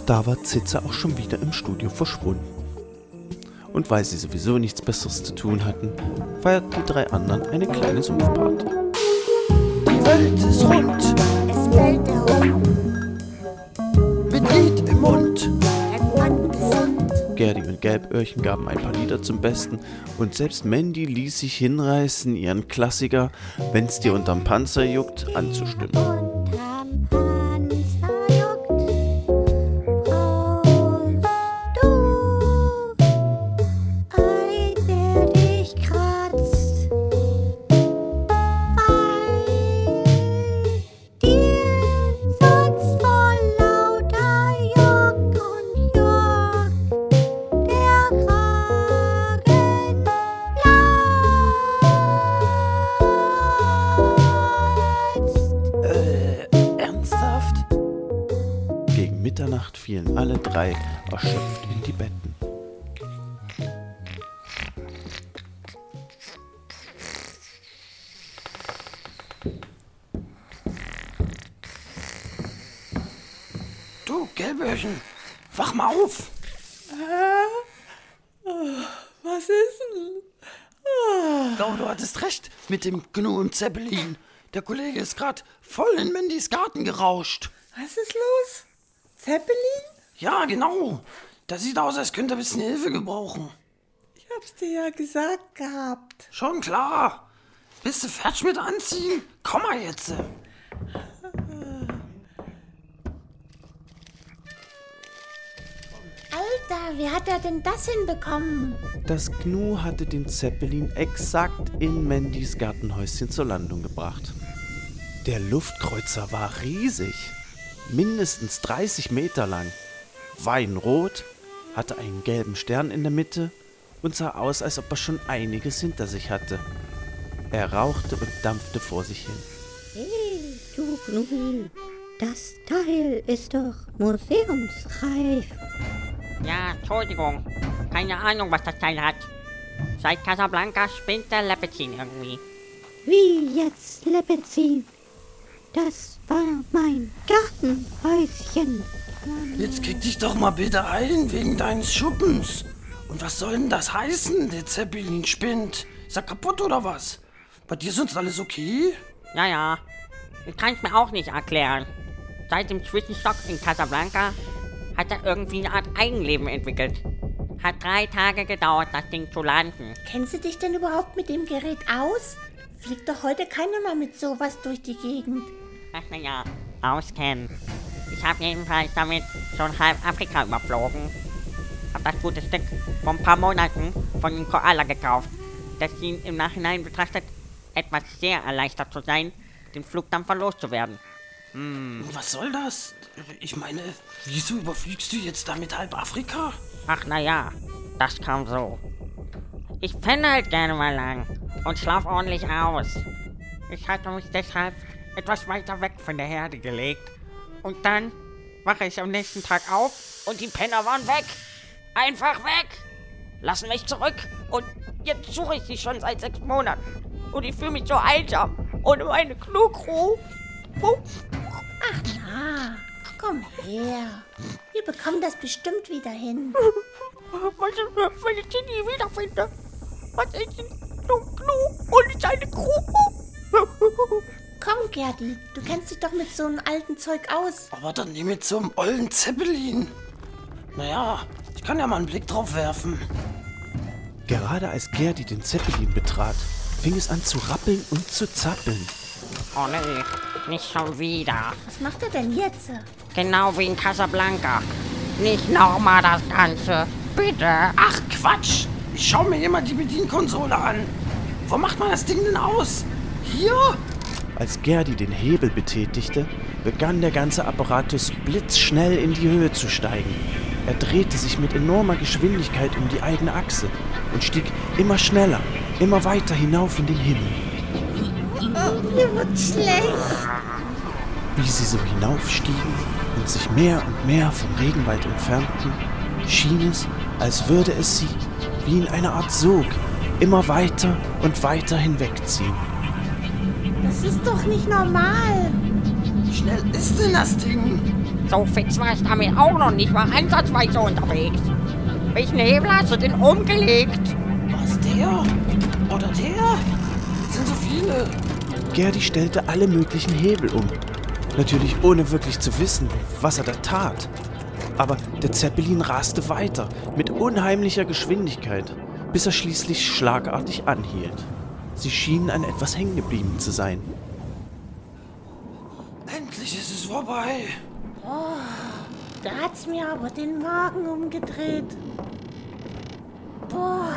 Doch da war Zitze auch schon wieder im Studio verschwunden. Und weil sie sowieso nichts Besseres zu tun hatten, feierten die drei anderen eine kleine Sumpfparty. Die Welt ist rund, Es fällt der Hund, mit Lied im Mund. ein Mann gesund. Gerdi und Gelböhrchen gaben ein paar Lieder zum Besten und selbst Mandy ließ sich hinreißen, ihren Klassiker Wenn's dir unterm Panzer juckt anzustimmen. Mit dem Gnu und Zeppelin. Der Kollege ist gerade voll in Mandys Garten gerauscht. Was ist los? Zeppelin? Ja, genau. Das sieht aus, als könnte er ein bisschen Hilfe gebrauchen. Ich hab's dir ja gesagt gehabt. Schon klar. Bist du fertig mit Anziehen? Komm mal jetzt. Alter, wie hat er denn das hinbekommen? Das Gnu hatte den Zeppelin exakt in Mandys Gartenhäuschen zur Landung gebracht. Der Luftkreuzer war riesig, mindestens 30 Meter lang, weinrot, hatte einen gelben Stern in der Mitte und sah aus, als ob er schon einiges hinter sich hatte. Er rauchte und dampfte vor sich hin. Hey, du Gnu, das Teil ist doch museumsreif. Ja, Entschuldigung. Keine Ahnung, was das Teil hat. Seit Casablanca spinnt der Lepezin irgendwie. Wie jetzt Lepezin? Das war mein Gartenhäuschen. Jetzt krieg dich doch mal bitte ein wegen deines Schuppens. Und was soll denn das heißen, der Zeppelin spinnt? Ist er kaputt oder was? Bei dir ist uns alles okay? Ja, ja. Ich kann es mir auch nicht erklären. Seit dem Zwischenstock in Casablanca hat er irgendwie eine Art Eigenleben entwickelt. Hat drei Tage gedauert, das Ding zu landen. Kennst du dich denn überhaupt mit dem Gerät aus? Fliegt doch heute keiner mehr mit sowas durch die Gegend. Ach naja, auskennen. Ich habe jedenfalls damit schon halb Afrika überflogen. Hab das gute Stück vor ein paar Monaten von den Koala gekauft. Das schien im Nachhinein betrachtet etwas sehr erleichtert zu sein, den Flugdampfer loszuwerden. Hm. Was soll das? Ich meine, wieso überfliegst du jetzt damit halb Afrika? Ach naja, das kam so. Ich penne halt gerne mal lang und schlaf ordentlich aus. Ich hatte mich deshalb etwas weiter weg von der Herde gelegt. Und dann wache ich am nächsten Tag auf und die Penner waren weg. Einfach weg. Lassen mich zurück und jetzt suche ich sie schon seit sechs Monaten. Und ich fühle mich so einsam ohne meine Knu-Crew. Ach na, komm her. Wir bekommen das bestimmt wieder hin. Was ist, wenn ich sie nie wiederfinde? Was ist denn nun Knu und seine Crew? Komm, Gerdi, du kennst dich doch mit so einem alten Zeug aus. Aber dann nimm mit so einem ollen Zeppelin. Naja, ich kann ja mal einen Blick drauf werfen. Gerade als Gerdi den Zeppelin betrat, fing es an zu rappeln und zu zappeln. Oh nee, nicht schon wieder. Was macht er denn jetzt? Genau wie in Casablanca. Nicht nochmal das Ganze. Bitte. Ach Quatsch! Ich schau mir immer die Bedienkonsole an. Wo macht man das Ding denn aus? Hier? Als Gerdi den Hebel betätigte, begann der ganze Apparatus blitzschnell in die Höhe zu steigen. Er drehte sich mit enormer Geschwindigkeit um die eigene Achse und stieg immer schneller, immer weiter hinauf in den Himmel. Oh, mir wird schlecht. Wie sie so hinaufstiegen und sich mehr und mehr vom Regenwald entfernten, schien es, als würde es sie, wie in einer Art Sog, immer weiter und weiter hinwegziehen. Das ist doch nicht normal. Wie schnell ist denn das Ding? So fix war ich damit auch noch nicht mal ansatzweise unterwegs. Welchen Hebel hast du denn umgelegt? Was, der? Oder der? Das sind so viele. Gerdi stellte alle möglichen Hebel um. Natürlich ohne wirklich zu wissen, was er da tat. Aber der Zeppelin raste weiter mit unheimlicher Geschwindigkeit, bis er schließlich schlagartig anhielt. Sie schienen an etwas hängen geblieben zu sein. Endlich ist es vorbei. Oh, da hat's mir aber den Magen umgedreht. Boah,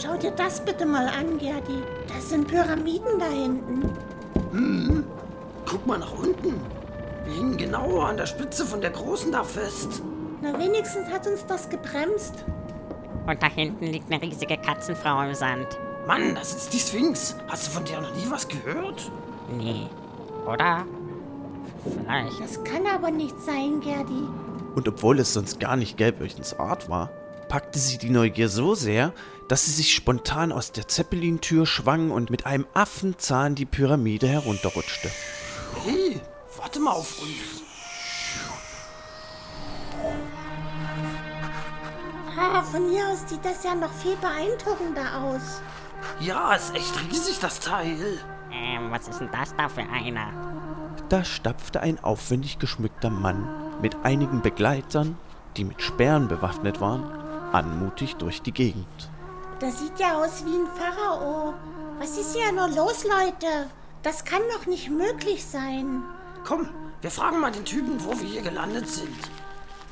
schau dir das bitte mal an, Gerdi. Das sind Pyramiden da hinten. Hm, guck mal nach unten. Wir hingen genau an der Spitze von der Großen da fest. Na, wenigstens hat uns das gebremst. Und da hinten liegt eine riesige Katzenfrau im Sand. Mann, das ist die Sphinx. Hast du von der noch nie was gehört? Nee. Oder? Vielleicht. Das kann aber nicht sein, Gerdi. Und obwohl es sonst gar nicht Gelböchens Art war, packte sie die Neugier so sehr, dass sie sich spontan aus der Zeppelintür schwang und mit einem Affenzahn die Pyramide herunterrutschte. Hey, warte mal auf uns. Ah, von hier aus sieht das ja noch viel beeindruckender aus. Ja, ist echt riesig, das Teil. Ähm, was ist denn das da für einer? Da stapfte ein aufwendig geschmückter Mann mit einigen Begleitern, die mit Speeren bewaffnet waren, anmutig durch die Gegend. Das sieht ja aus wie ein Pharao. Was ist hier nur los, Leute? Das kann doch nicht möglich sein. Komm, wir fragen mal den Typen, wo wir hier gelandet sind.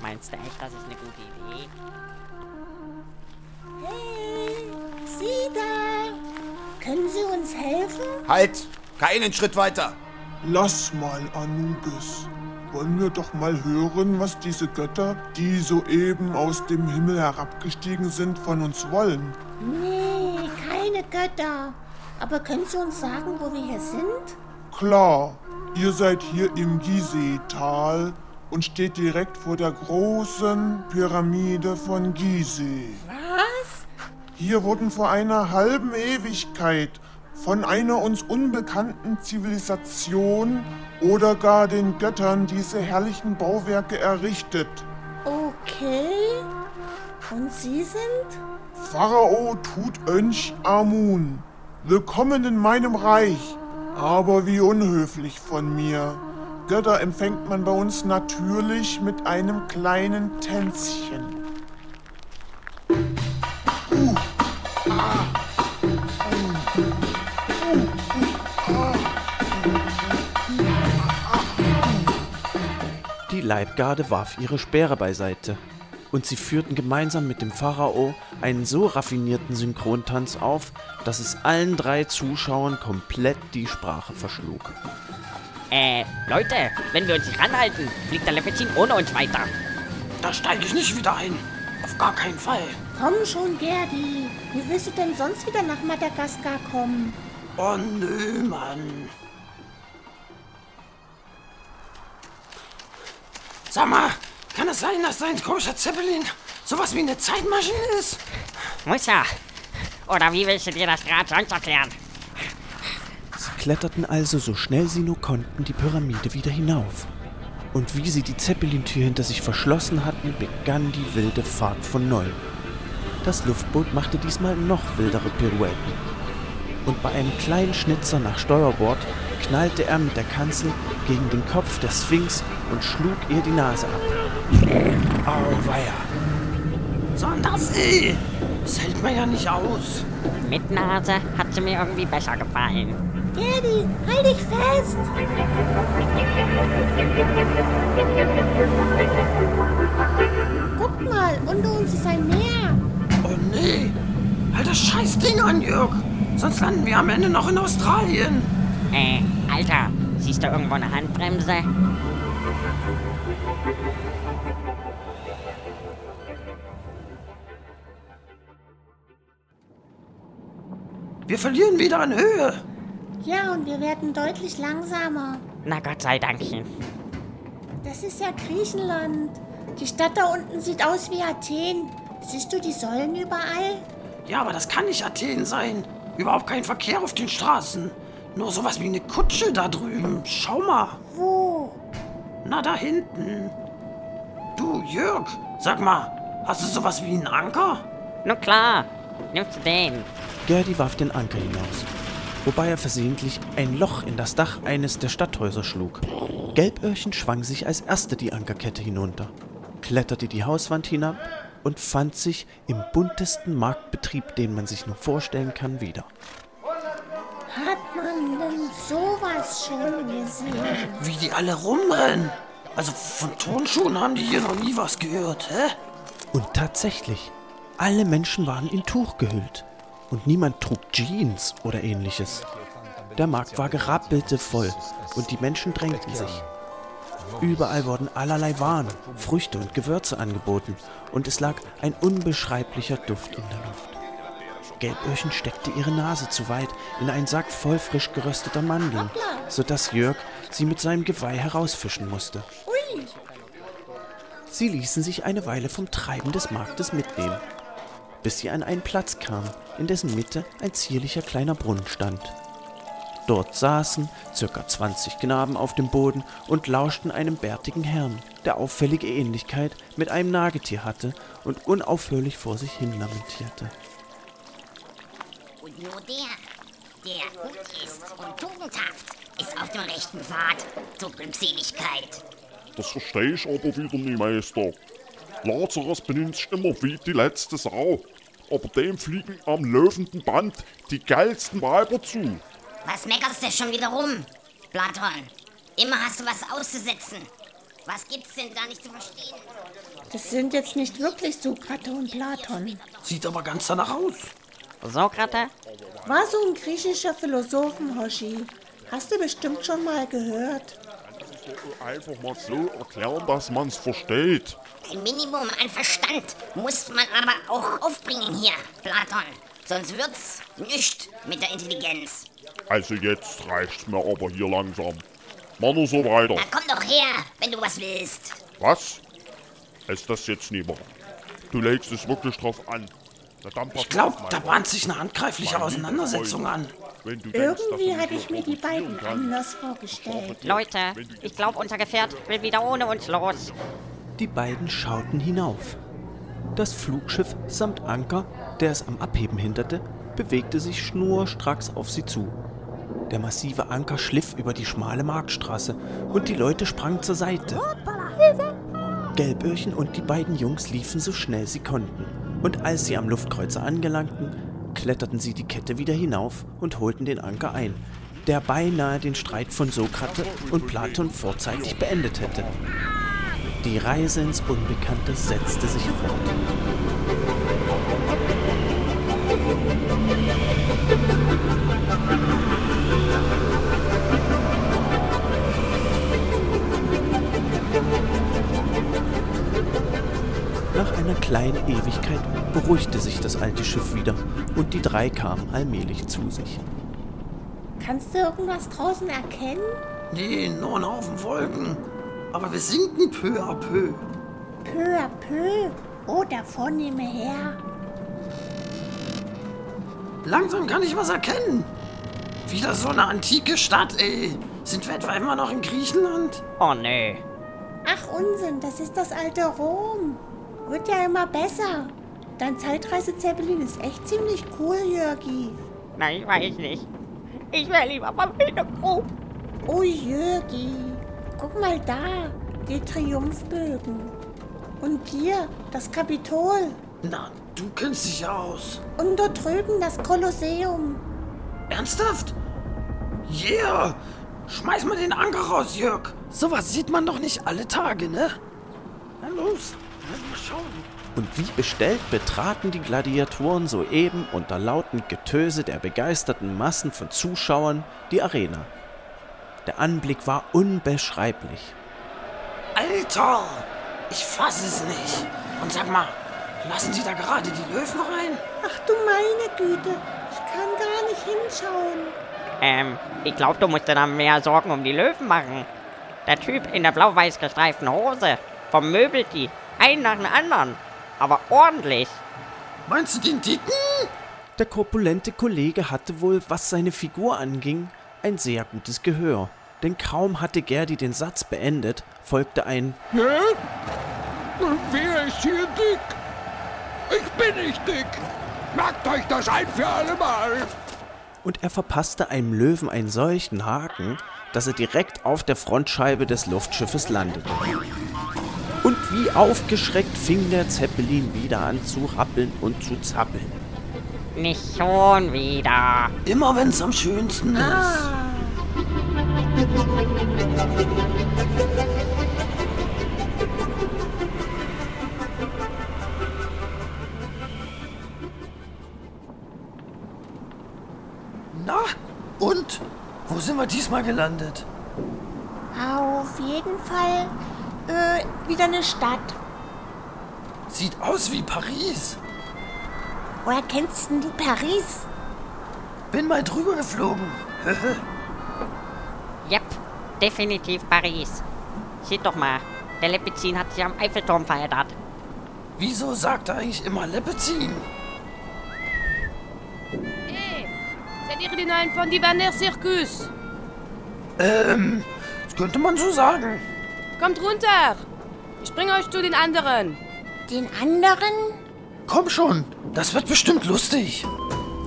Meinst du echt, das ist eine gute Idee? Hey, Sie da! Können Sie uns helfen? Halt! Keinen Schritt weiter! Lass mal, Anubis. Wollen wir doch mal hören, was diese Götter, die soeben aus dem Himmel herabgestiegen sind, von uns wollen. Nee, keine Götter. Aber können Sie uns sagen, wo wir hier sind? Klar, ihr seid hier im Gizeh-Tal und steht direkt vor der großen Pyramide von Gizeh. Was? Hier wurden vor einer halben Ewigkeit von einer uns unbekannten Zivilisation oder gar den Göttern diese herrlichen Bauwerke errichtet. Okay. Und Sie sind? Pharao Tutanch Amun. Willkommen in meinem Reich. Aber wie unhöflich von mir. Götter empfängt man bei uns natürlich mit einem kleinen Tänzchen. Die Leibgarde warf ihre Speere beiseite und sie führten gemeinsam mit dem Pharao einen so raffinierten Synchrontanz auf, dass es allen drei Zuschauern komplett die Sprache verschlug. Äh, Leute, wenn wir uns nicht ranhalten, fliegt der Lepezin ohne uns weiter. Da steige ich nicht wieder ein. Auf gar keinen Fall. Komm schon, Gerdi. Wie willst du denn sonst wieder nach Madagaskar kommen? Oh nö, Mann. Sag mal, es sein, dass dein komischer Zeppelin sowas wie eine Zeitmaschine ist? Muss ja. Oder wie willst du dir das gerade sonst erklären? Sie kletterten also so schnell sie nur konnten die Pyramide wieder hinauf. Und wie sie die Zeppelintür hinter sich verschlossen hatten, begann die wilde Fahrt von neuem. Das Luftboot machte diesmal noch wildere Pirouetten. Und bei einem kleinen Schnitzer nach Steuerbord knallte er mit der Kanzel gegen den Kopf der Sphinx und schlug ihr die Nase ab. Auweia! Sondersee! Das hält man ja nicht aus. Mit Nase hat sie mir irgendwie besser gefallen. Gerdi, halt dich fest! Guck mal, unter uns ist ein Meer. Oh nee! Halt das scheiß Ding an, Jörg! Sonst landen wir am Ende noch in Australien. Äh, Alter, siehst du irgendwo eine Handbremse? Wir verlieren wieder an Höhe. Ja, und wir werden deutlich langsamer. Na Gott sei Dankchen. Das ist ja Griechenland. Die Stadt da unten sieht aus wie Athen. Siehst du die Säulen überall? Ja, aber das kann nicht Athen sein. Überhaupt kein Verkehr auf den Straßen. Nur sowas wie eine Kutsche da drüben. Schau mal. Wo? Na, da hinten. Du, Jörg, sag mal, hast du sowas wie einen Anker? Nun klar, nimmst du den. Gerdi warf den Anker hinaus, wobei er versehentlich ein Loch in das Dach eines der Stadthäuser schlug. Gelböhrchen schwang sich als erste die Ankerkette hinunter, kletterte die Hauswand hinab und fand sich im buntesten Marktbetrieb, den man sich nur vorstellen kann, wieder. Hat man denn sowas schon gesehen? Wie die alle rumrennen. Also von Turnschuhen haben die hier noch nie was gehört, hä? Und tatsächlich, alle Menschen waren in Tuch gehüllt. Und niemand trug Jeans oder ähnliches. Der Markt war gerappelte voll und die Menschen drängten sich. Überall wurden allerlei Waren, Früchte und Gewürze angeboten und es lag ein unbeschreiblicher Duft in der Luft. Gelböhrchen steckte ihre Nase zu weit in einen Sack voll frisch gerösteter Mandeln, sodass Jörg sie mit seinem Geweih herausfischen musste. Sie ließen sich eine Weile vom Treiben des Marktes mitnehmen, bis sie an einen Platz kamen, in dessen Mitte ein zierlicher kleiner Brunnen stand. Dort saßen circa 20 Knaben auf dem Boden und lauschten einem bärtigen Herrn, der auffällige Ähnlichkeit mit einem Nagetier hatte und unaufhörlich vor sich hin lamentierte. Nur der, der gut ist und tugendhaft, ist auf dem rechten Pfad zur Glückseligkeit. Das verstehe ich aber wieder nicht, Meister. Lazarus benimmt sich immer wie die letzte Sau. Aber dem fliegen am löwenden Band die geilsten Weiber zu. Was meckerst du schon wieder rum, Platon? Immer hast du was auszusetzen. Was gibt's denn da nicht zu verstehen? das sind jetzt nicht wirklich Sokrates und Platon. Sieht aber ganz danach aus. Sokrates? War so ein griechischer Philosophen, Hoshi. Hast du bestimmt schon mal gehört. Einfach mal so erklären, dass man's versteht. Ein Minimum an Verstand muss man aber auch aufbringen hier, Platon. Sonst wird's nicht mit der Intelligenz. Also jetzt reicht's mir aber hier langsam. Mach nur so weiter. Na komm doch her, wenn du was willst. Was? Ist das jetzt nicht wahr? Du legst es wirklich drauf an. Ich glaube, da bahnt sich eine handgreifliche Auseinandersetzung an. Irgendwie hatte ich mir die beiden anders vorgestellt. Leute, ich glaube, unser Gefährt will wieder ohne uns los. Die beiden schauten hinauf. Das Flugschiff samt Anker, der es am Abheben hinderte, bewegte sich schnurstracks auf sie zu. Der massive Anker schliff über die schmale Marktstraße und die Leute sprangen zur Seite. Gelböhrchen und die beiden Jungs liefen so schnell sie konnten. Und als sie am Luftkreuzer angelangten, kletterten sie die Kette wieder hinauf und holten den Anker ein, der beinahe den Streit von Sokrates und Platon vorzeitig beendet hätte. Die Reise ins Unbekannte setzte sich fort. Kleinen Ewigkeit beruhigte sich das alte Schiff wieder und die drei kamen allmählich zu sich. Kannst du irgendwas draußen erkennen? Nee, nur ein Haufen Wolken. Aber wir sinken peu à peu. Peu à peu. Oh, der vornehme Herr. Langsam kann ich was erkennen. Wieder so eine antike Stadt, ey. Sind wir etwa immer noch in Griechenland? Oh nee. Ach Unsinn, das ist das alte Rom. Wird ja immer besser. Dein Zeitreise-Zeppelin ist echt ziemlich cool, Jörgi. Nein, weiß nicht. Ich wäre lieber beim Hintergrund. Oh, Jörgi. Guck mal da, die Triumphbögen. Und hier, das Kapitol. Na, du kennst dich ja aus. Und dort drüben das Kolosseum. Ernsthaft? Yeah! Schmeiß mal den Anker raus, Jörg. Sowas sieht man doch nicht alle Tage, ne? Na los. Und wie bestellt betraten die Gladiatoren soeben unter lautem Getöse der begeisterten Massen von Zuschauern die Arena. Der Anblick war unbeschreiblich. Alter! Ich fass es nicht. Und sag mal, lassen Sie da gerade die Löwen rein? Ach du meine Güte, ich kann gar nicht hinschauen. Ähm, ich glaube, du musst dir da mehr Sorgen um die Löwen machen. Der Typ in der blau-weiß gestreiften Hose vermöbelt die, einen nach dem anderen. Aber ordentlich. Meinst du den Dicken? Der korpulente Kollege hatte wohl, was seine Figur anging, ein sehr gutes Gehör. Denn kaum hatte Gerdi den Satz beendet, folgte ein Hä? Und wer ist hier dick? Ich bin nicht dick. Merkt euch das ein für alle Mal. und er verpasste einem Löwen einen solchen Haken, dass er direkt auf der Frontscheibe des Luftschiffes landete. Wie aufgeschreckt fing der Zeppelin wieder an zu rappeln und zu zappeln. Nicht schon wieder. Immer wenn's am schönsten ist. Na, und? Wo sind wir diesmal gelandet? Auf jeden Fall äh, wieder eine Stadt. Sieht aus wie Paris. Woher kennst denn du Paris? Bin mal drüber geflogen. Yep, definitiv Paris. Seht doch mal, der Lepizin hat sich am Eiffelturm verändert. Wieso sagt er eigentlich immer Leppezin? Seid ihr die Neuen von Divaner Circus? Ähm, das könnte man so sagen. Kommt runter! Ich bringe euch zu den anderen. Den anderen? Komm schon, das wird bestimmt lustig.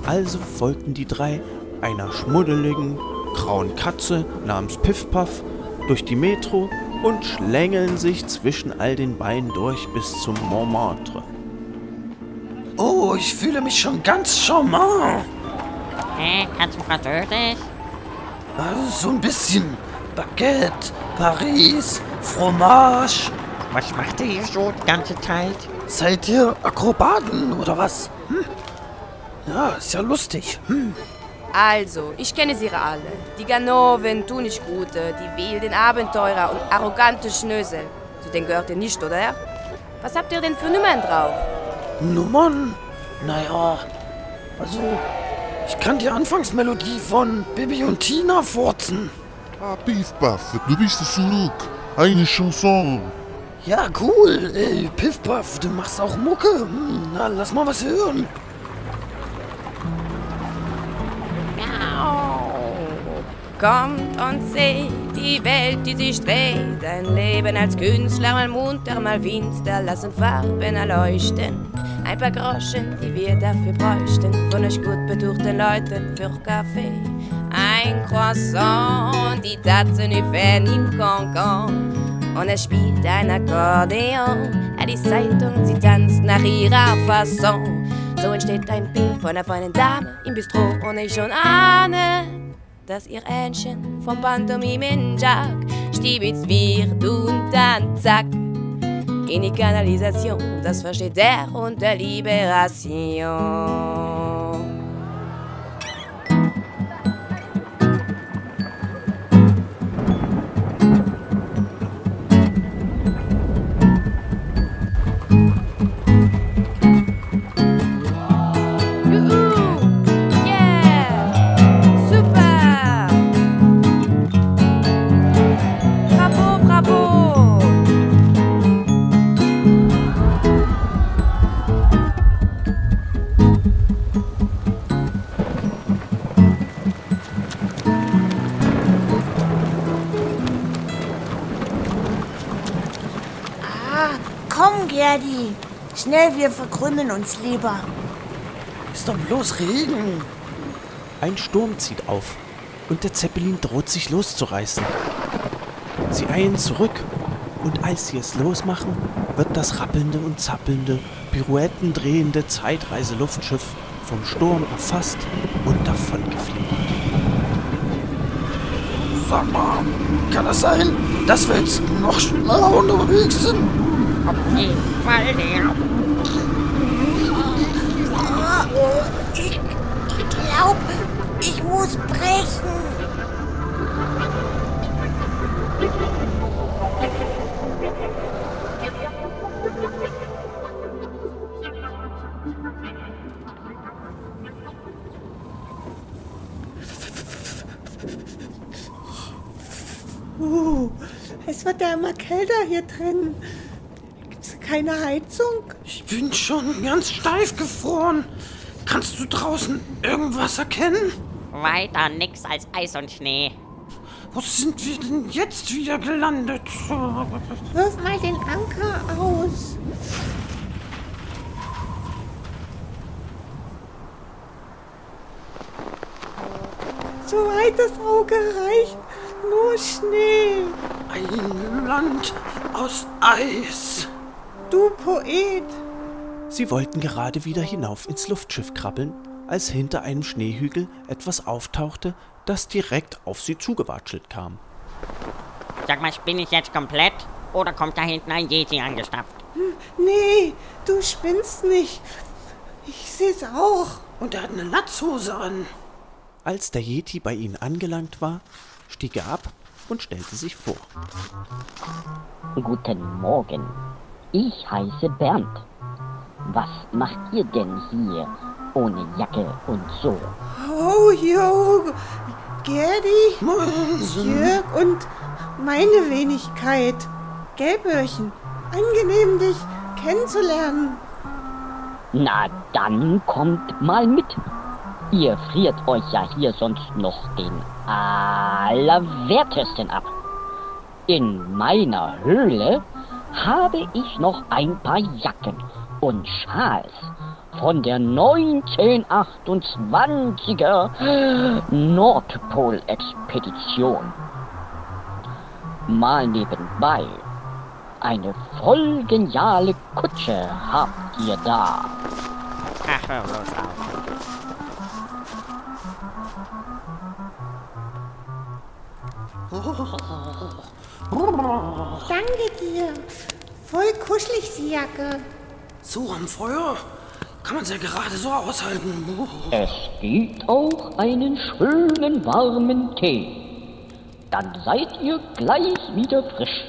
Also folgten die drei einer schmuddeligen, grauen Katze namens Piffpaff durch die Metro und schlängeln sich zwischen all den Beinen durch bis zum Montmartre. Oh, ich fühle mich schon ganz charmant. Hä, kannst du Französisch? Also so ein bisschen. Baguette, Paris, Fromage. Was macht ihr hier so die ganze Zeit? Seid ihr Akrobaten oder was? Hm? Ja, ist ja lustig. Hm. Also, ich kenne sie alle. Die Ganoven, Tunichgute, die wilden Abenteurer und arrogante Schnösel. Zu denen gehört ihr nicht, oder? Was habt ihr denn für Nummern drauf? Nummern? Naja, also, ich kann die Anfangsmelodie von Bibi und Tina furzen. Ah, Piff Puff, du bist zurück. Eine Chanson. Ja, cool. Ey, Piff Puff, du machst auch Mucke. Hm, na, lass mal was hören. Kommt und seht die Welt, die sich dreht. Ein Leben als Künstler, mal munter, mal finster, lassen Farben erleuchten. Ein paar Groschen, die wir dafür bräuchten, von euch gut betuchten Leuten für Kaffee. Ein Croissant, die Tatzen hüpfen im Cancan. Und er spielt ein Akkordeon. Er die Zeitung, sie tanzt nach ihrer Fasson. So entsteht ein Bild von einer feinen Dame im Bistro. Und ich schon ahne, dass ihr Ähnchen vom Pantomimen Jack stiebitz wird und dann zack in die Kanalisation. Das versteht der unter Liberation. Gerdi. Schnell, wir verkrümmeln uns lieber. Ist doch bloß Regen. Ein Sturm zieht auf und der Zeppelin droht sich loszureißen. Sie eilen zurück und als sie es losmachen, wird das rappelnde und zappelnde, Pirouetten drehende Zeitreiseluftschiff vom Sturm erfasst und davongeflogen. Sag mal, kann das sein, dass wir jetzt noch schneller unterwegs sind? Auf jeden Fall, der. Ich, ich glaub, ich muss brechen. Uh, es wird ja immer kälter hier drin. Keine Heizung? Ich bin schon ganz steif gefroren. Kannst du draußen irgendwas erkennen? Weiter nix als Eis und Schnee. Wo sind wir denn jetzt wieder gelandet? Wirf mal den Anker aus. So weit das Auge reicht, nur Schnee. Ein Land aus Eis. Du Poet. Sie wollten gerade wieder hinauf ins Luftschiff krabbeln, als hinter einem Schneehügel etwas auftauchte, das direkt auf sie zugewatschelt kam. Sag mal, bin ich jetzt komplett? Oder kommt da hinten ein Yeti angestapft? Nee, du spinnst nicht. Ich seh's auch. Und er hat eine Latzhose an. Als der Yeti bei ihnen angelangt war, stieg er ab und stellte sich vor. Guten Morgen. Ich heiße Bernd. Was macht ihr denn hier ohne Jacke und so? Oh, jo, Gerdi, Jörg und meine Wenigkeit. Gelböhrchen, angenehm dich kennenzulernen. Na dann kommt mal mit. Ihr friert euch ja hier sonst noch den allerwertesten ab. In meiner Höhle habe ich noch ein paar Jacken und Schals von der 1928er Nordpol-Expedition. Mal nebenbei, eine voll geniale Kutsche habt ihr da. Ach, hör bloß auf. Danke dir. Voll kuschelig die Jacke. So am Feuer kann man es ja gerade so aushalten. Es gibt auch einen schönen warmen Tee. Dann seid ihr gleich wieder frisch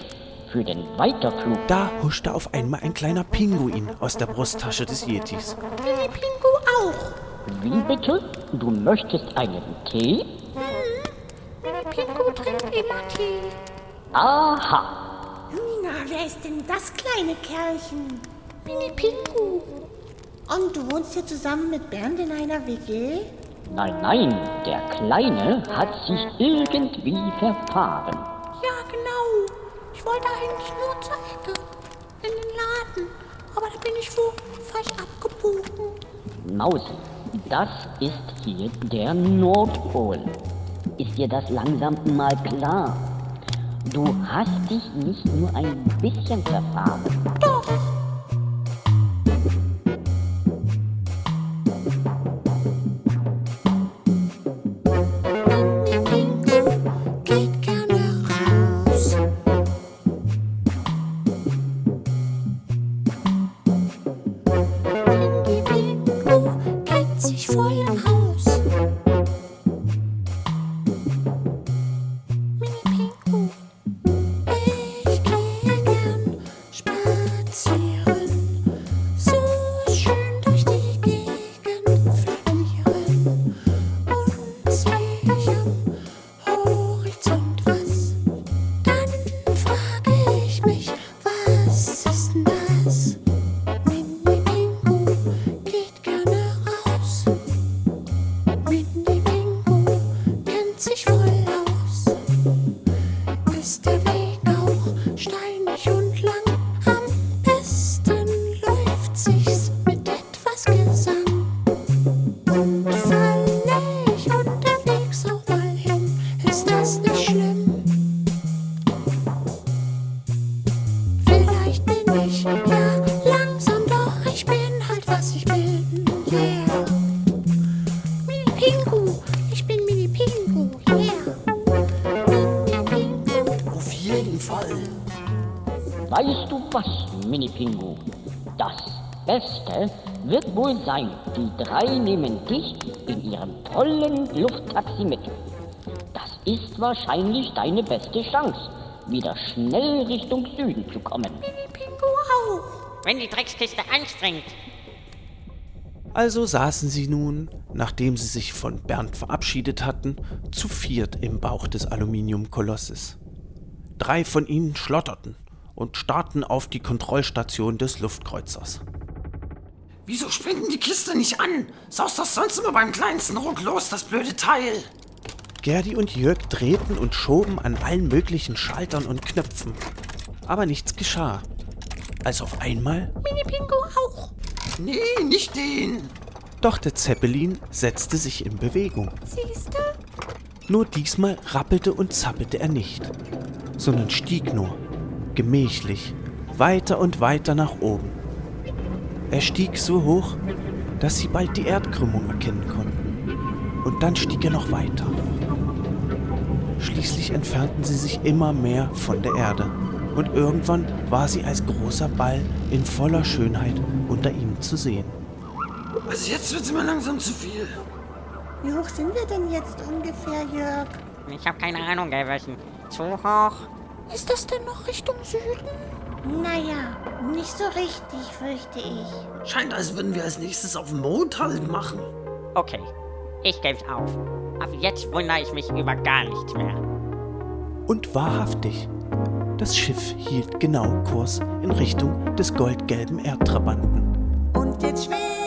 für den Weiterflug. Da huschte auf einmal ein kleiner Pinguin aus der Brusttasche des Yetis. Willi Pingu auch. Wie bitte? Du möchtest einen Tee? Willi Pingu trinkt immer Tee. Aha. Na, wer ist denn das kleine Kerlchen? Willi Pingu. Und du wohnst hier zusammen mit Bernd in einer WG? Nein, nein, der Kleine hat sich irgendwie verfahren. Ja, genau. Ich wollte eigentlich nur zur Ecke. In den Laden. Aber da bin ich wohl falsch abgebogen. Mausi, das ist hier der Nordpol. Ist dir das langsam mal klar? Du hast dich nicht nur ein bisschen verfahren. Doch. Was, Mini-Pingu? Das Beste wird wohl sein, die drei nehmen dich in ihrem tollen Lufttaxi mit. Das ist wahrscheinlich deine beste Chance, wieder schnell Richtung Süden zu kommen. Pingu auch. Wenn die Dreckskiste anstrengt. Also saßen sie nun, nachdem sie sich von Bernd verabschiedet hatten, zu viert im Bauch des Aluminiumkolosses. Drei von ihnen schlotterten und starrten auf die Kontrollstation des Luftkreuzers. Wieso springt die Kiste nicht an? Saust das sonst immer beim kleinsten Ruck los, das blöde Teil? Gerdi und Jörg drehten und schoben an allen möglichen Schaltern und Knöpfen. Aber nichts geschah. Als auf einmal. Mini Pingu auch. Nee, nicht den. Doch der Zeppelin setzte sich in Bewegung. Siehste? Nur diesmal rappelte und zappelte er nicht, sondern stieg nur, gemächlich, weiter und weiter nach oben. Er stieg so hoch, dass sie bald die Erdkrümmung erkennen konnten. Und dann stieg er noch weiter. Schließlich entfernten sie sich immer mehr von der Erde. Und irgendwann war sie als großer Ball in voller Schönheit unter ihnen zu sehen. Also jetzt wird's mir langsam zu viel. Wie hoch sind wir denn jetzt ungefähr, Jörg? Ich habe keine Ahnung, Gelböchen. Zu hoch? Ist das denn noch Richtung Süden? Naja, nicht so richtig, fürchte ich. Scheint, als würden wir als nächstes auf Mond Halt machen. Okay, ich geb's auf. Aber jetzt wundere ich mich über gar nichts mehr. Und wahrhaftig, das Schiff hielt genau Kurs in Richtung des goldgelben Erdtrabanten. Und jetzt schweben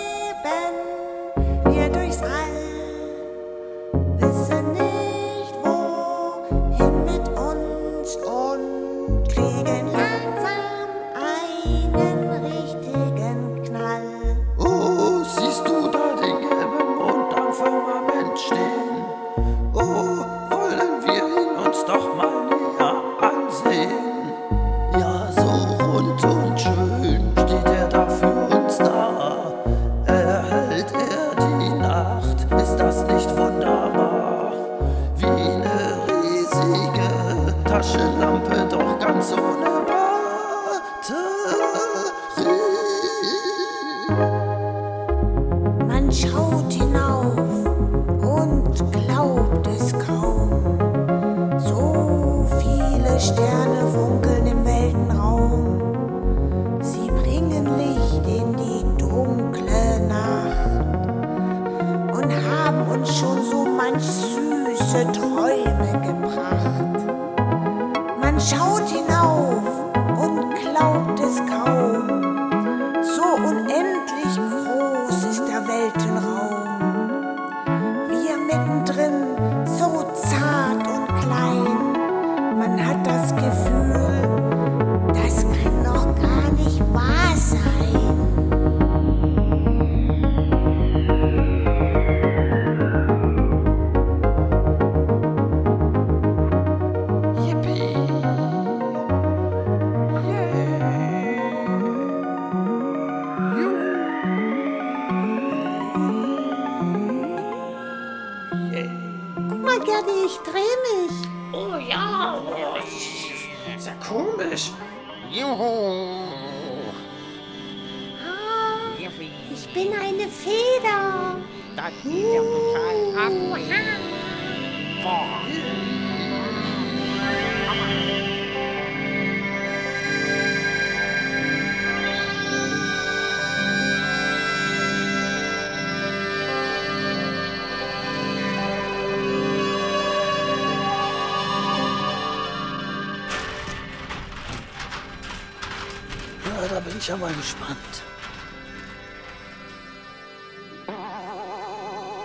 ich ja mal gespannt.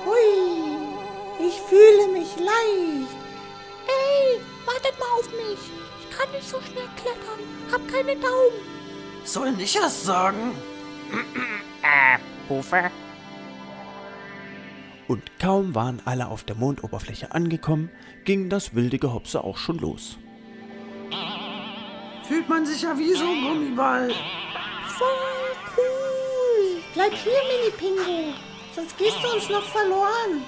Hui, ich fühle mich leicht. Ey, wartet mal auf mich. Ich kann nicht so schnell klettern. Hab keine Daumen. Soll nicht erst sagen. Äh, Hufe? Und kaum waren alle auf der Mondoberfläche angekommen, ging das wilde Gehopse auch schon los. Fühlt man sich ja wie so ein Gummiball. Voll cool. Bleib hier, Mini Pingu. Sonst gehst du uns noch verloren.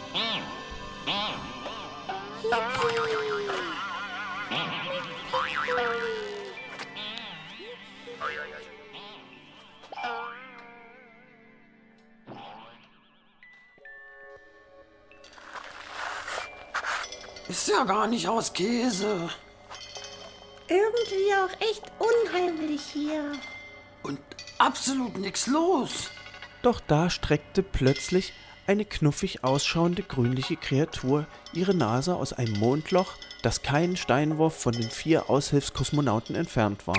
Ist ja gar nicht aus Käse. Irgendwie auch echt unheimlich hier. Und absolut nichts los. Doch da streckte plötzlich eine knuffig ausschauende grünliche Kreatur ihre Nase aus einem Mondloch, das keinen Steinwurf von den vier Aushilfskosmonauten entfernt war.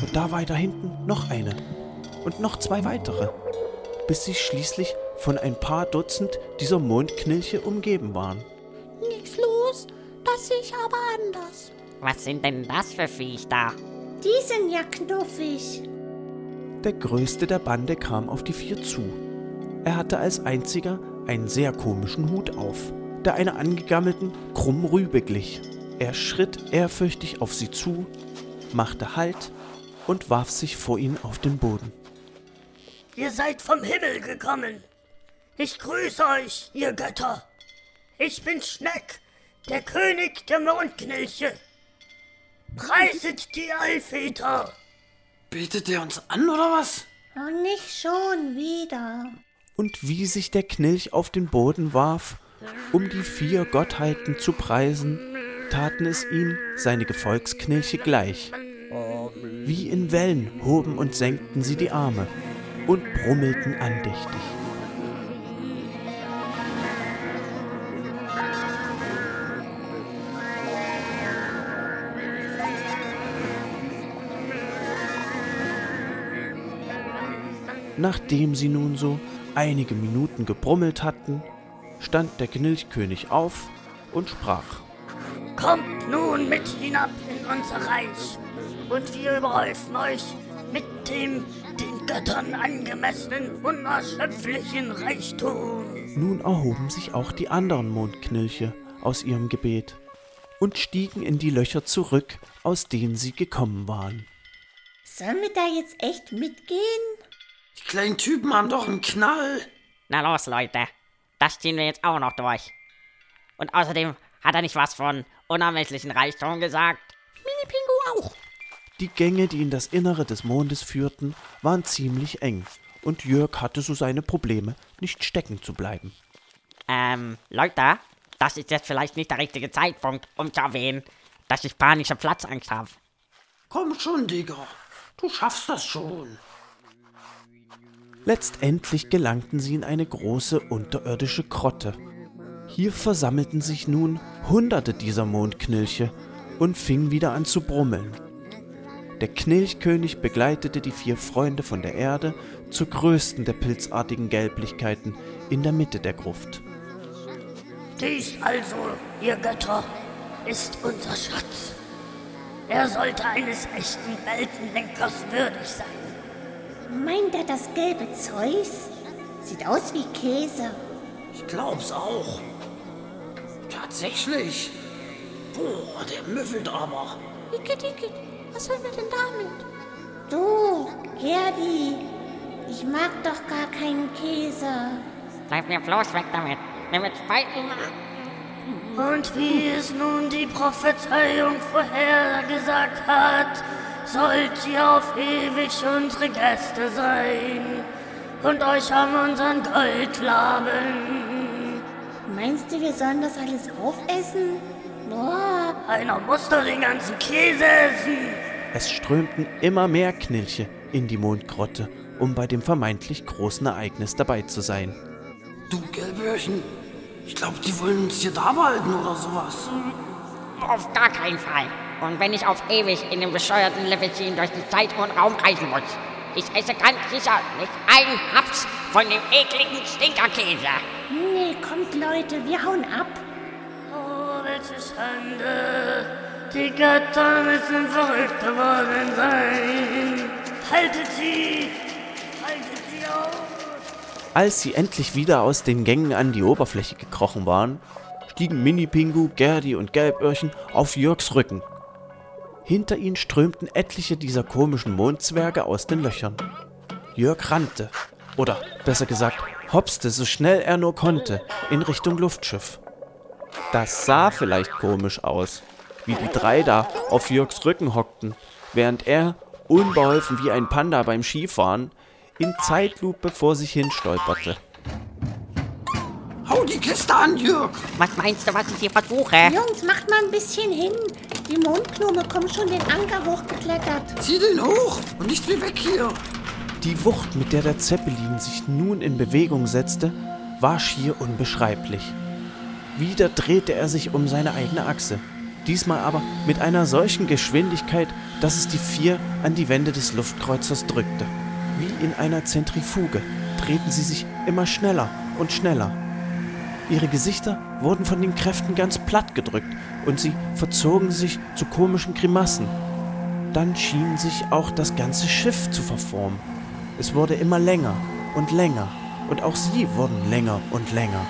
Und da weiter hinten noch eine. Und noch zwei weitere. Bis sie schließlich von ein paar Dutzend dieser Mondknilche umgeben waren. Nichts los. das sehe ich aber anders. Was sind denn das für Viecher? Die sind ja knuffig. Der größte der Bande kam auf die vier zu. Er hatte als einziger einen sehr komischen Hut auf, der einer angegammelten krummen Rübe glich. Er schritt ehrfürchtig auf sie zu, machte Halt und warf sich vor ihnen auf den Boden. Ihr seid vom Himmel gekommen. Ich grüße euch, ihr Götter. Ich bin Schneck, der König der Mondknilche. Preiset die Allväter. Betet er uns an, oder was? Nicht schon wieder. Und wie sich der Knilch auf den Boden warf, um die vier Gottheiten zu preisen, taten es ihm seine Gefolgsknilche gleich. Wie in Wellen hoben und senkten sie die Arme und brummelten andächtig. Nachdem sie nun so einige Minuten gebrummelt hatten, stand der Knilchkönig auf und sprach. Kommt nun mit hinab in unser Reich, und wir überhäufen euch mit dem den Göttern angemessenen, unerschöpflichen Reichtum. Nun erhoben sich auch die anderen Mondknilche aus ihrem Gebet und stiegen in die Löcher zurück, aus denen sie gekommen waren. Sollen wir da jetzt echt mitgehen? Die kleinen Typen haben doch einen Knall. Na los, Leute. Das ziehen wir jetzt auch noch durch. Und außerdem hat er nicht was von unermesslichen Reichtum gesagt. Mini-Pingu auch. Die Gänge, die in das Innere des Mondes führten, waren ziemlich eng, und Jörg hatte so seine Probleme, nicht stecken zu bleiben. Ähm, Leute, das ist jetzt vielleicht nicht der richtige Zeitpunkt, um zu erwähnen, dass ich panische Platzangst habe. Komm schon, Digga. Du schaffst das schon. Letztendlich gelangten sie in eine große unterirdische Grotte. Hier versammelten sich nun Hunderte dieser Mondknilche und fingen wieder an zu brummeln. Der Knilchkönig begleitete die vier Freunde von der Erde zur größten der pilzartigen Gelblichkeiten in der Mitte der Gruft. Dies also, ihr Götter, ist unser Schatz. Er sollte eines echten Weltenlenkers würdig sein. Meint er das gelbe Zeus? Sieht aus wie Käse. Ich glaub's auch. Tatsächlich. Boah, der müffelt aber. Igitt, Igitt, was sollen wir denn damit? Du, Gerdi, ich mag doch gar keinen Käse. Bleib mir bloß weg damit. Mir wird spalten. Und wie es nun die Prophezeiung vorhergesagt hat, sollt ihr auf ewig unsere Gäste sein und euch an unseren Gold laben. Meinst du, wir sollen das alles aufessen? Boah. Einer muss doch den ganzen Käse essen. Es strömten immer mehr Knilche in die Mondgrotte, um bei dem vermeintlich großen Ereignis dabei zu sein. Du Gelböhrchen, ich glaube, die wollen uns hier da behalten oder sowas. Auf gar keinen Fall. Und wenn ich auf ewig in dem bescheuerten Levizin durch die Zeit und Raum reisen muss. Ich esse ganz sicher nicht einen Haps von dem ekligen Stinkerkäse. Nee, kommt Leute, wir hauen ab. Oh, welche Schande. Die Götter müssen verrückt geworden sein. Haltet sie! Haltet sie auf! Als sie endlich wieder aus den Gängen an die Oberfläche gekrochen waren, stiegen Mini-Pingu, Gerdi und Gelböhrchen auf Jörgs Rücken. Hinter ihnen strömten etliche dieser komischen Mondzwerge aus den Löchern. Jörg rannte, oder besser gesagt, hopste so schnell er nur konnte, in Richtung Luftschiff. Das sah vielleicht komisch aus, wie die drei da auf Jörgs Rücken hockten, während er, unbeholfen wie ein Panda beim Skifahren, in Zeitlupe vor sich hin stolperte. Hau die Kiste an, Jörg! Was meinst du, was ich hier versuche? Jungs, macht mal ein bisschen hin. Die Mondgnome kommen schon den Anker hochgeklettert. Zieh den hoch und nicht wie weg hier. Die Wucht, mit der der Zeppelin sich nun in Bewegung setzte, war schier unbeschreiblich. Wieder drehte er sich um seine eigene Achse, diesmal aber mit einer solchen Geschwindigkeit, dass es die vier an die Wände des Luftkreuzers drückte. Wie in einer Zentrifuge drehten sie sich immer schneller und schneller. Ihre Gesichter wurden von den Kräften ganz platt gedrückt und sie verzogen sich zu komischen Grimassen. Dann schien sich auch das ganze Schiff zu verformen. Es wurde immer länger und länger und auch sie wurden länger und länger.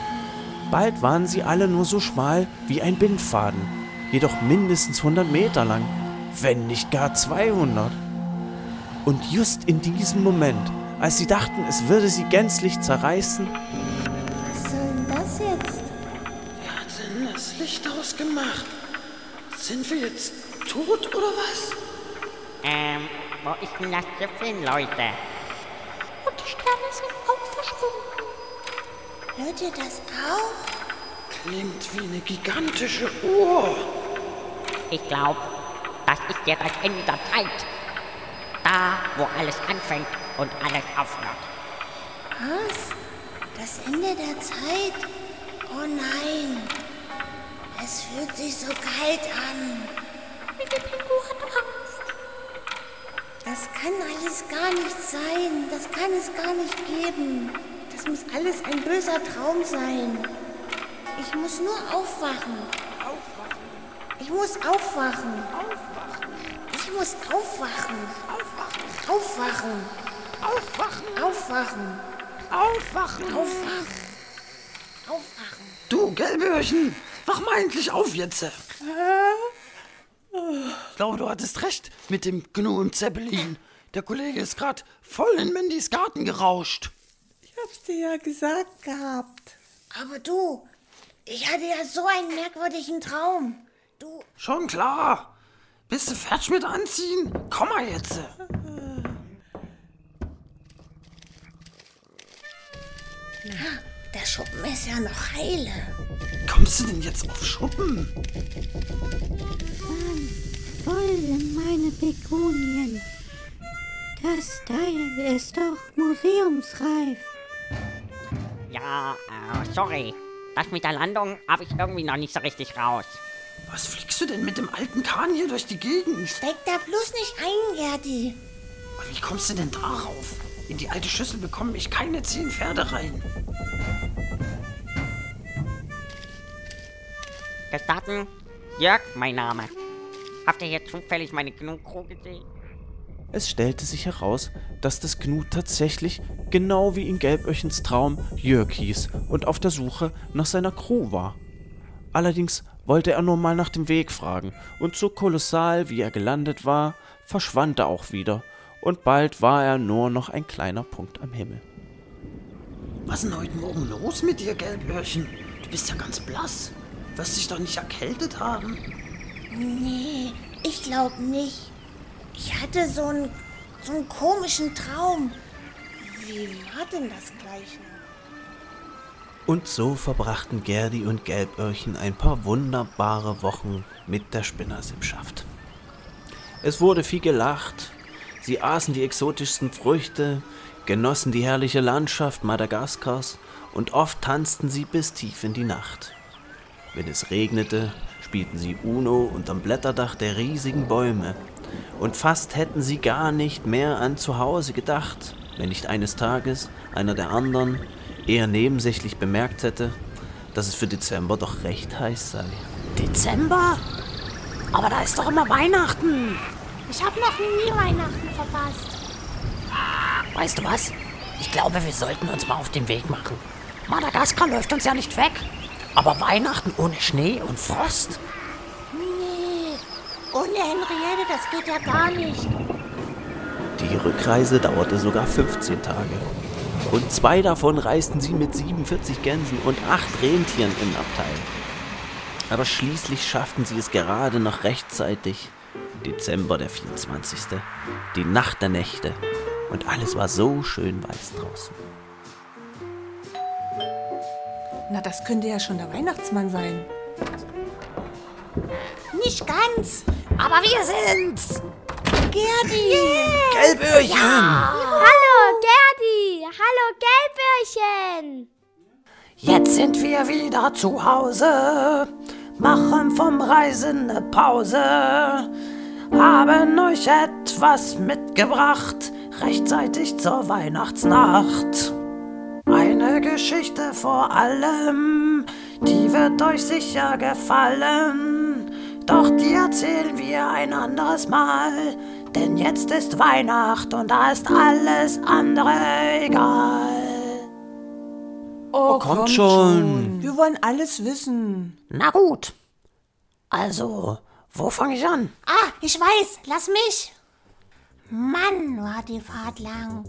Bald waren sie alle nur so schmal wie ein Bindfaden, jedoch mindestens 100 Meter lang, wenn nicht gar 200. Und just in diesem Moment, als sie dachten, es würde sie gänzlich zerreißen, das jetzt? Wer hat denn das Licht ausgemacht? Sind wir jetzt tot oder was? Ähm, wo ist denn das Schiff hin, Leute? Und die Sterne sind auch verschwunden. Hört ihr das auch? Klingt wie eine gigantische Uhr. Ich glaube, das ist jetzt das Ende der Zeit. Da, wo alles anfängt und alles aufhört. Was? Das Ende der Zeit? Oh nein. Es fühlt sich so kalt an. Pingu hat Angst. Das kann alles gar nicht sein. Das kann es gar nicht geben. Das muss alles ein böser Traum sein. Ich muss nur aufwachen. Ich muss aufwachen. Ich muss aufwachen. Aufwachen. Aufwachen. Aufwachen. Aufwachen. Aufwachen. Aufwachen. Du, Gelböhrchen, wach mal endlich auf jetzt. Ich glaube, du hattest recht mit dem Gnu und Zeppelin. Der Kollege ist gerade voll in Mandys Garten gerauscht. Ich hab's dir ja gesagt gehabt. Aber du, ich hatte ja so einen merkwürdigen Traum. Du, Schon klar. Bist du fertig mit Anziehen? Komm mal jetzt. na, der Schuppen ist ja noch heile. Kommst du denn jetzt auf Schuppen? Mann, voll in meine Pekunien. Das Teil ist doch museumsreif. Ja, äh, sorry. Das mit der Landung habe ich irgendwie noch nicht so richtig raus. Was fliegst du denn mit dem alten Kahn hier durch die Gegend? Steck da bloß nicht ein, Gerdi. Wie kommst du denn darauf? In die alte Schüssel bekomme ich keine zehn Pferde rein. Gestatten, Jörg, mein Name. Habt ihr hier zufällig meine Gnu-Crew gesehen? Es stellte sich heraus, dass das Gnu tatsächlich, genau wie in Gelböchens Traum, Jörg hieß und auf der Suche nach seiner Crew war. Allerdings wollte er nur mal nach dem Weg fragen, und so kolossal wie er gelandet war, verschwand er auch wieder, und bald war er nur noch ein kleiner Punkt am Himmel. Was ist denn heute Morgen los mit dir, Gelböhrchen? Du bist ja ganz blass. Wirst dich doch nicht erkältet haben? Nee, ich glaube nicht. Ich hatte so einen, so einen komischen Traum. Wie war denn das gleich noch? Und so verbrachten Gerdi und Gelböhrchen ein paar wunderbare Wochen mit der Spinnersippschaft. Es wurde viel gelacht, sie aßen die exotischsten Früchte, genossen die herrliche Landschaft Madagaskars und oft tanzten sie bis tief in die Nacht. Wenn es regnete, spielten sie Uno unterm Blätterdach der riesigen Bäume. Und fast hätten sie gar nicht mehr an zu Hause gedacht, wenn nicht eines Tages einer der anderen eher nebensächlich bemerkt hätte, dass es für Dezember doch recht heiß sei. Dezember? Aber da ist doch immer Weihnachten. Ich habe noch nie Weihnachten verpasst. Weißt du was? Ich glaube, wir sollten uns mal auf den Weg machen. Madagaskar läuft uns ja nicht weg. Aber Weihnachten ohne Schnee und Frost? Nee, ohne Henriette, das geht ja gar nicht. Die Rückreise dauerte sogar 15 Tage. Und zwei davon reisten sie mit 47 Gänsen und acht Rentieren im Abteil. Aber schließlich schafften sie es gerade noch rechtzeitig. Dezember der 24. Die Nacht der Nächte. Und alles war so schön weiß draußen. Na, das könnte ja schon der Weihnachtsmann sein. Nicht ganz, aber wir sind's. Gerdi. Gelböhrchen. Hallo, Gerdi. Hallo, Gelböhrchen. Jetzt sind wir wieder zu Hause, machen vom Reisen eine Pause, haben euch etwas mitgebracht, rechtzeitig zur Weihnachtsnacht. Eine Geschichte vor allem, die wird euch sicher gefallen. Doch die erzählen wir ein anderes Mal. Denn jetzt ist Weihnacht und da ist alles andere egal. Oh, kommt schon. Wir wollen alles wissen. Na gut. Also, wo fange ich an? Ah, ich weiß. Lass mich. Mann, war die Fahrt lang.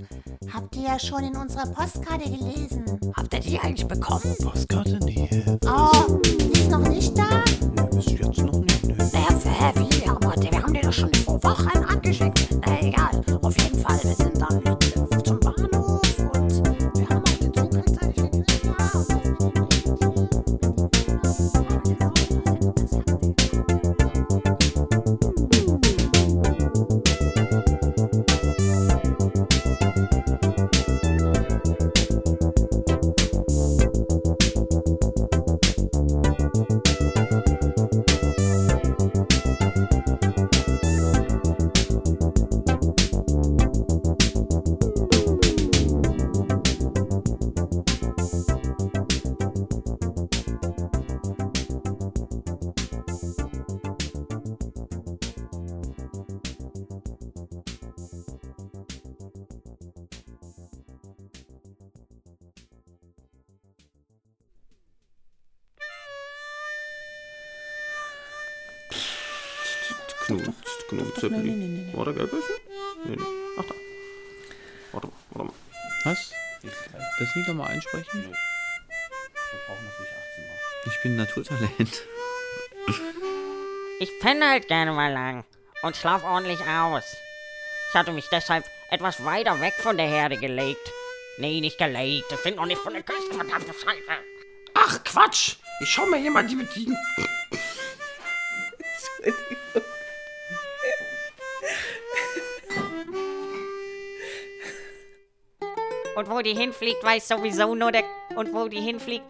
Habt ihr ja schon in unserer Postkarte gelesen. Habt ihr die eigentlich bekommen? Postkarte? Nee. Oh, die ist noch nicht da? Nee, bis jetzt noch nicht. Nee. Äh, wie? Aber wir haben die doch schon vor Wochen angeschickt. Na egal. Auf jeden Fall, wir sind Das einsprechen? Ich bin ein Naturtalent. Ich penne halt gerne mal lang und schlaf ordentlich aus. Ich hatte mich deshalb etwas weiter weg von der Herde gelegt. Nee, nicht gelegt. Ich bin noch nicht von der Küste, verdammte Scheiße. Ach, Quatsch! Ich schau mir jemand die bedienen. Und wo die hinfliegt, weiß sowieso nur der... Und wo die hinfliegt...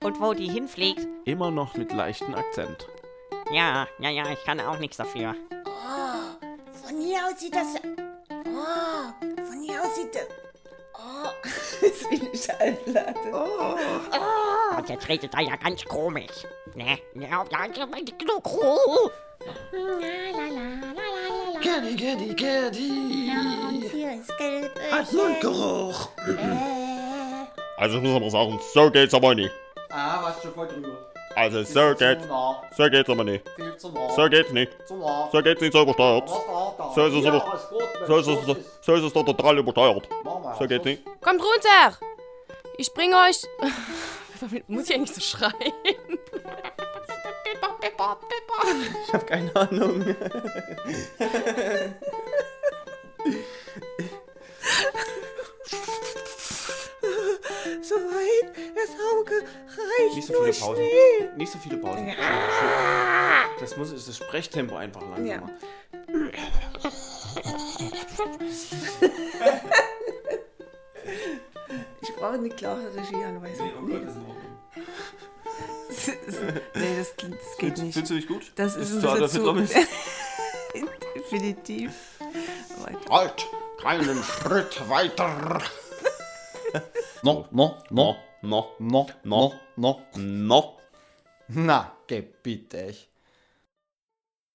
Und wo die hinfliegt... Immer noch mit leichtem Akzent. Ja, ja, ja, ich kann auch nichts dafür. Oh, von hier aus sieht das. Oh, von hier aus sieht das. Oh, das ist wie eine Schallplatte. Oh. Und jetzt redet er ja ganz komisch. Ne? Ja, ja, ja, genug Ruhe. Gerdi, Gerdi, Gerdi. Und hier ist gelb. Hat Mundgeruch. Also ich muss aber sagen, so geht's aber nicht. Ah, warst schon voll drüber. Also so geht's. So geht's aber nicht. Viel zu nah. So geht's nicht. Zu nah. So geht's nicht so übersteuert. So ist es gut, so ist es, so ist es doch total übersteuert. So geht's nicht. Kommt runter! Ich bringe euch. Muss ich eigentlich so schreien? Ich hab keine Ahnung. So weit, das Auge reicht Nicht so viele Pausen. Schnee. Nicht so viele Pausen. Das muss ist das Sprechtempo einfach langsamer. Ich brauche eine klare Regieanweisung. Nee, nee das, das geht nicht. Findest du dich gut? Das ist, Ist ein bisschen zu... Definitiv. Halt, keinen Schritt weiter. No, no, no, no, no, no, no, no. Na, gebitte ich.